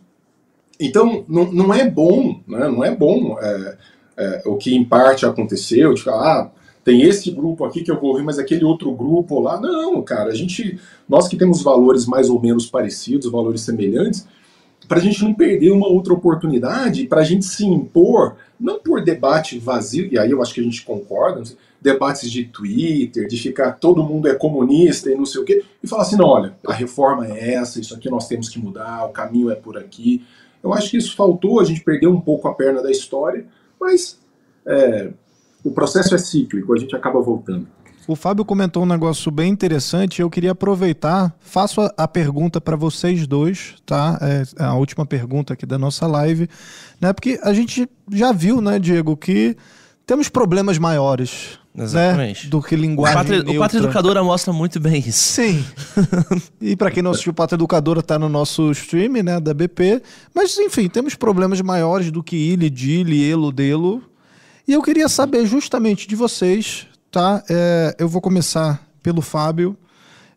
então, não, não é bom, né? não é bom é, é, o que em parte aconteceu, de falar, ah, tem esse grupo aqui que eu vou ouvir, mas aquele outro grupo lá. Não, cara, a gente, nós que temos valores mais ou menos parecidos, valores semelhantes, para a gente não perder uma outra oportunidade, para a gente se impor, não por debate vazio, e aí eu acho que a gente concorda, debates de Twitter, de ficar todo mundo é comunista e não sei o quê, e falar assim: não, olha, a reforma é essa, isso aqui nós temos que mudar, o caminho é por aqui. Eu acho que isso faltou, a gente perdeu um pouco a perna da história, mas é, o processo é cíclico, a gente acaba voltando. O Fábio comentou um negócio bem interessante. Eu queria aproveitar, faço a, a pergunta para vocês dois, tá? É a última pergunta aqui da nossa live, né? Porque a gente já viu, né, Diego, que temos problemas maiores Exatamente. Né? Do que linguagem. O Pátria, o Pátria Educadora mostra muito bem isso. Sim. e para quem não assistiu, o Pátria Educadora está no nosso stream, né, da BP. Mas, enfim, temos problemas maiores do que Ili, Dili, Elo, Delo. E eu queria saber justamente de vocês, tá? É, eu vou começar pelo Fábio.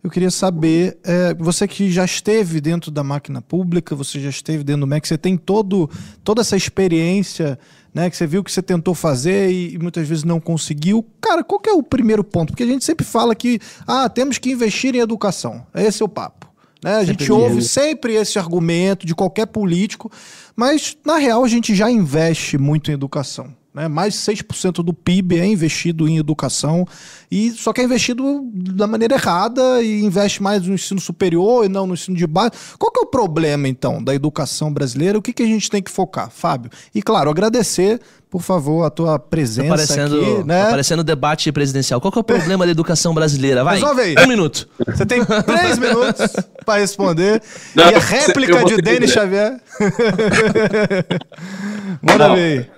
Eu queria saber, é, você que já esteve dentro da máquina pública, você já esteve dentro do MEC, você tem todo, toda essa experiência né? Que você viu que você tentou fazer e, e, muitas vezes não conseguiu. Cara, qual que é o primeiro ponto? Porque a gente sempre fala que ah, temos que investir em educação. Esse é o papo. Né? A gente ouve sempre esse argumento de qualquer político, mas na real a gente já investe muito em educação. Né? Mais de 6% do PIB é investido em educação, e só que é investido da maneira errada e investe mais no ensino superior e não no ensino de base. Qual que é o problema, então, da educação brasileira? O que, que a gente tem que focar, Fábio? E, claro, agradecer por favor, a tua presença aparecendo, aqui, né? Aparecendo debate presidencial. Qual que é o problema da educação brasileira? Vai, Resolve aí. um minuto. Você tem três minutos para responder. Não, e a réplica de Denis Xavier. Manda ver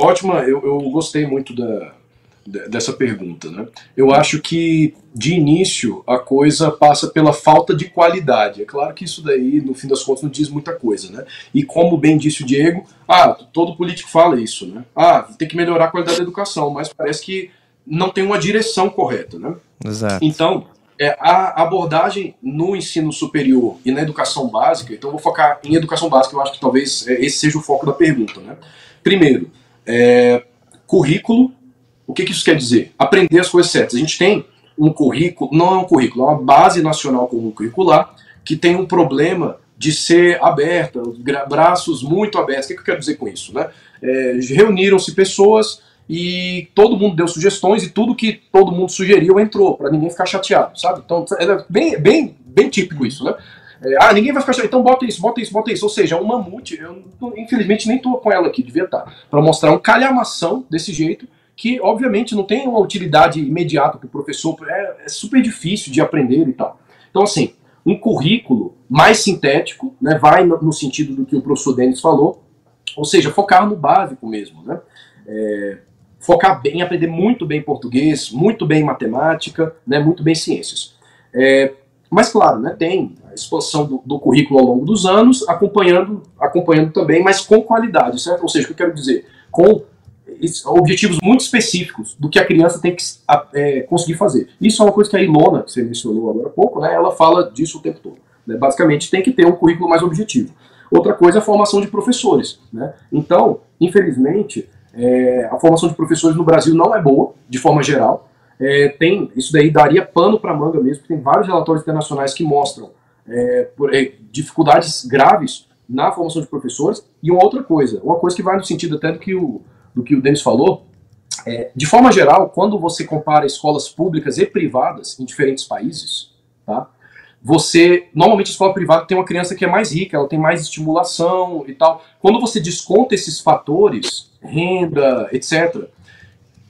ótima, eu, eu gostei muito da, dessa pergunta. Né? Eu acho que, de início, a coisa passa pela falta de qualidade. É claro que isso daí, no fim das contas, não diz muita coisa. Né? E como bem disse o Diego, ah, todo político fala isso. Né? Ah, tem que melhorar a qualidade da educação, mas parece que não tem uma direção correta. Né? Exato. Então, é, a abordagem no ensino superior e na educação básica, então vou focar em educação básica, eu acho que talvez é, esse seja o foco da pergunta. Né? Primeiro, é, currículo o que, que isso quer dizer? Aprender as coisas certas. A gente tem um currículo, não é um currículo, é uma base nacional comum curricular que tem um problema de ser aberta, braços muito abertos. O que, que eu quero dizer com isso? Né? É, Reuniram-se pessoas e todo mundo deu sugestões e tudo que todo mundo sugeriu entrou, para ninguém ficar chateado, sabe? Então, é bem, bem, bem típico isso, né? É, ah, ninguém vai ficar chateado, então bota isso, bota isso, bota isso. Ou seja, um mamute, eu infelizmente nem tô com ela aqui, devia estar, tá, para mostrar um calhamação desse jeito que obviamente não tem uma utilidade imediata para o professor, é, é, super difícil de aprender e tal. Então, assim, um currículo mais sintético, né, vai no, sentido do que o professor Denis falou, ou seja, focar no básico mesmo, né? É, focar bem, aprender muito bem português, muito bem matemática, né, muito bem ciências. É, mas claro, né, tem expansão do, do, currículo ao longo dos anos, acompanhando, acompanhando também, mas com qualidade, certo? Ou seja, o que eu quero dizer, com objetivos muito específicos do que a criança tem que é, conseguir fazer. Isso é uma coisa que a Ilona, que você mencionou agora há pouco, né, ela fala disso o tempo todo. Né? Basicamente, tem que ter um currículo mais objetivo. Outra coisa é a formação de professores. Né? Então, infelizmente, é, a formação de professores no Brasil não é boa, de forma geral. É, tem Isso daí daria pano para manga mesmo, porque tem vários relatórios internacionais que mostram é, por, é, dificuldades graves na formação de professores. E uma outra coisa, uma coisa que vai no sentido até do que o do que o Denis falou, é, de forma geral, quando você compara escolas públicas e privadas em diferentes países, tá? Você, normalmente a escola privada tem uma criança que é mais rica, ela tem mais estimulação e tal. Quando você desconta esses fatores, renda, etc.,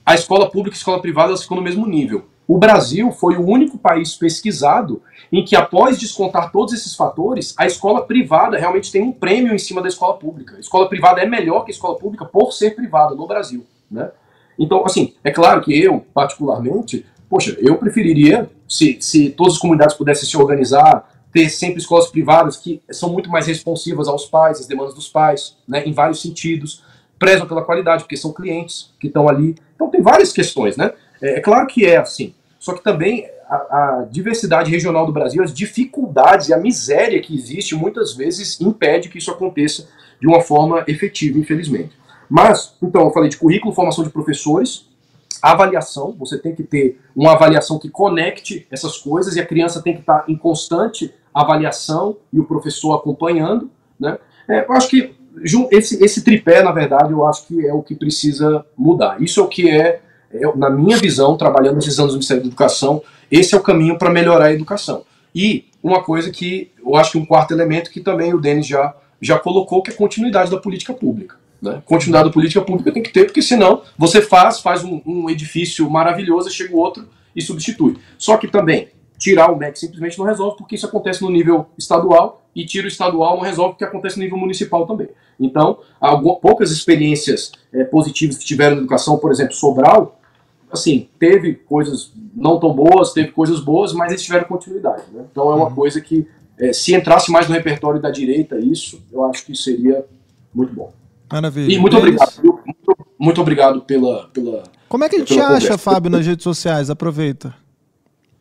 a escola pública e a escola privada ficam no mesmo nível. O Brasil foi o único país pesquisado em que, após descontar todos esses fatores, a escola privada realmente tem um prêmio em cima da escola pública. A escola privada é melhor que a escola pública por ser privada no Brasil. Né? Então, assim, é claro que eu, particularmente, poxa, eu preferiria, se, se todas as comunidades pudessem se organizar, ter sempre escolas privadas que são muito mais responsivas aos pais, às demandas dos pais, né, em vários sentidos, prezam pela qualidade, porque são clientes que estão ali. Então, tem várias questões, né? É, é claro que é assim. Só que também a, a, diversidade regional do Brasil, as dificuldades e a miséria que existe muitas vezes impede que isso aconteça de uma forma efetiva, infelizmente. Mas, então, eu falei de currículo, formação de professores, avaliação, você tem que ter uma avaliação que conecte essas coisas e a criança tem que estar em constante avaliação e o professor acompanhando, né? É, eu acho que esse, esse tripé, na verdade, eu acho que é o que precisa mudar. Isso é o que é eu, na minha visão, trabalhando nesses anos no Ministério da Educação, esse é o caminho para melhorar a educação. E uma coisa que eu acho que um quarto elemento que também o Denis já, já colocou, que é a continuidade da política pública. Né? Continuidade da política pública tem que ter, porque senão você faz, faz um, um edifício maravilhoso, chega o outro e substitui. Só que também, tirar o MEC simplesmente não resolve, porque isso acontece no nível estadual, e tira o estadual não resolve, porque acontece no nível municipal também. Então, algumas, poucas experiências é, positivas que tiveram na educação, por exemplo, Sobral, assim, teve coisas não tão boas, teve coisas boas, mas eles tiveram continuidade. Né? Então é uma uhum. coisa que, é, se entrasse mais no repertório da direita, isso, eu acho que seria muito bom. Maravilha. E muito obrigado. Muito, muito, obrigado pela, pela. Como é que a gente acha, conversa. Fábio, nas redes sociais? Aproveita.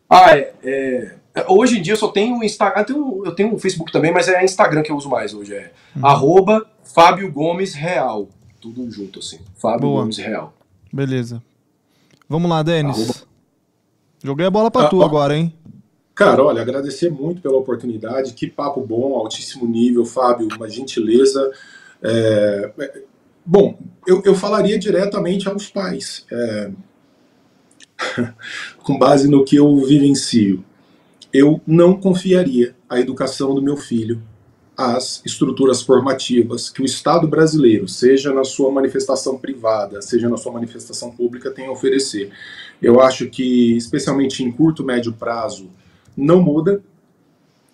Ah, é, é, hoje em dia eu só tenho Instagram, eu tenho, eu tenho um Facebook também, mas é Instagram que eu uso mais hoje. É uhum. arroba Fábio Gomes Real. Tudo junto, assim. Fábio Boa. Gomes Real. Beleza. Vamos lá, Denis. Joguei a bola para ah, tu agora, hein? Cara, olha, agradecer muito pela oportunidade. Que papo bom, altíssimo nível, Fábio, uma gentileza. É, é, bom, eu, eu, falaria diretamente aos pais, é, com base no que eu vivencio. Eu não confiaria a educação do meu filho as estruturas formativas que o Estado brasileiro, seja na sua manifestação privada, seja na sua manifestação pública, tem a oferecer. Eu acho que, especialmente em curto, médio prazo, não muda.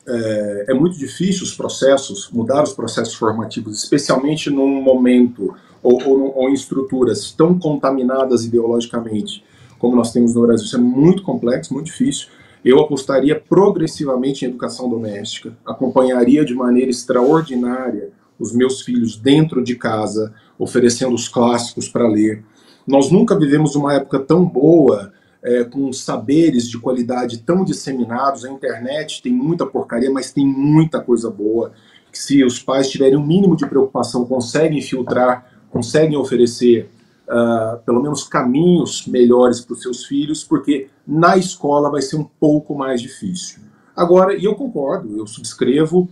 É, é muito difícil os processos, mudar os processos formativos, especialmente num momento ou, ou, ou em estruturas tão contaminadas ideologicamente como nós temos no Brasil. Isso é muito complexo, muito difícil. Eu apostaria progressivamente em educação doméstica, acompanharia de maneira extraordinária os meus filhos dentro de casa, oferecendo os clássicos para ler. Nós nunca vivemos uma época tão boa, é, com saberes de qualidade tão disseminados. A internet tem muita porcaria, mas tem muita coisa boa. Que se os pais tiverem um mínimo de preocupação, conseguem filtrar, conseguem oferecer uh, pelo menos caminhos melhores para os seus filhos, porque na escola vai ser um pouco mais difícil. Agora, e eu concordo, eu subscrevo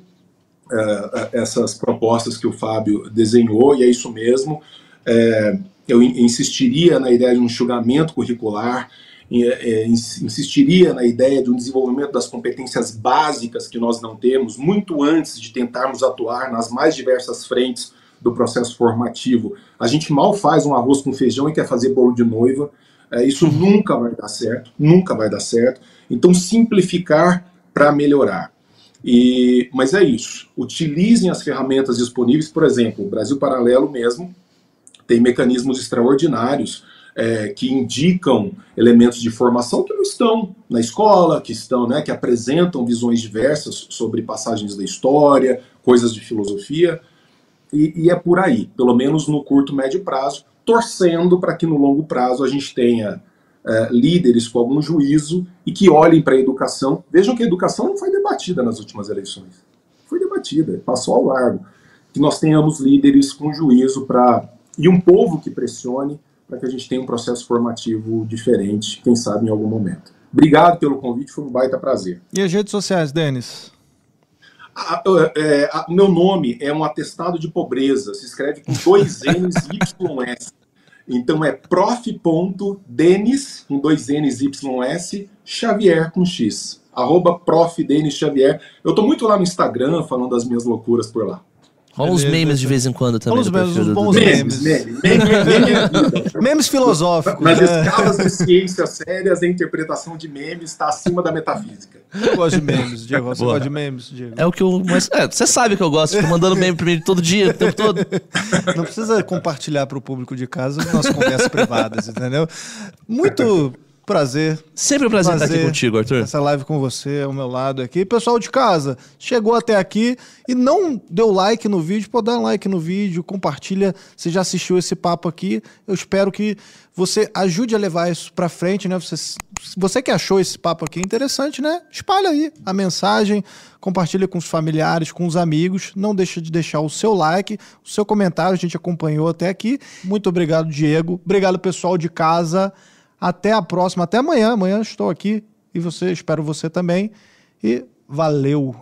uh, essas propostas que o Fábio desenhou, e é isso mesmo. Uh, eu insistiria na ideia de um enxugamento curricular, é, insistiria na ideia de um desenvolvimento das competências básicas que nós não temos, muito antes de tentarmos atuar nas mais diversas frentes do processo formativo. A gente mal faz um arroz com feijão e quer fazer bolo de noiva. É, isso uhum. nunca vai dar certo, nunca vai dar certo. Então, simplificar para melhorar. E, mas é isso. Utilizem as ferramentas disponíveis, por exemplo, o Brasil Paralelo mesmo tem mecanismos extraordinários é, que indicam elementos de formação que não estão na escola, que estão, né, que apresentam visões diversas sobre passagens da história, coisas de filosofia, e, e é por aí, pelo menos no curto médio prazo, torcendo para que no longo prazo a gente tenha é, líderes com algum juízo e que olhem para a educação. Vejam que a educação não foi debatida nas últimas eleições, foi debatida, passou ao largo. Que nós tenhamos líderes com juízo para e um povo que pressione para que a gente tenha um processo formativo diferente, quem sabe em algum momento. Obrigado pelo convite, foi um baita prazer. E as redes sociais, Denis? É, o meu nome é um atestado de pobreza, se escreve com dois N's YS. Então é prof.denis, com dois N's YS, Xavier com X. Arroba prof. Denis Xavier. Eu tô muito lá no Instagram falando das minhas loucuras por lá. Rola uns memes de vez em quando também. Rola os memes, os bons memes. Memes, memes, memes filosóficos. Nas né? escalas de ciências sérias, a interpretação de memes está acima da metafísica. Eu gosto de memes, Diego. Você gosta de memes, Diego? É o que eu... Mas, é, você sabe que eu gosto. Fico mandando meme pra mim todo dia, o tempo todo. Não precisa compartilhar para o público de casa nossas conversas privadas, entendeu? Muito prazer. Sempre um prazer, prazer, estar aqui contigo, Arthur. Essa live com você ao meu lado aqui. Pessoal de casa, chegou até aqui e não deu like no vídeo, pode dar um like no vídeo, compartilha. Você já assistiu esse papo aqui? Eu espero que você ajude a levar isso para frente, né? Você, você que achou esse papo aqui interessante, né? Espalha aí a mensagem, compartilha com os familiares, com os amigos. Não deixa de deixar o seu like, o seu comentário. A gente acompanhou até aqui. Muito obrigado, Diego. Obrigado, pessoal de casa. Até a próxima, até amanhã. Amanhã estou aqui e você, espero você também. E valeu!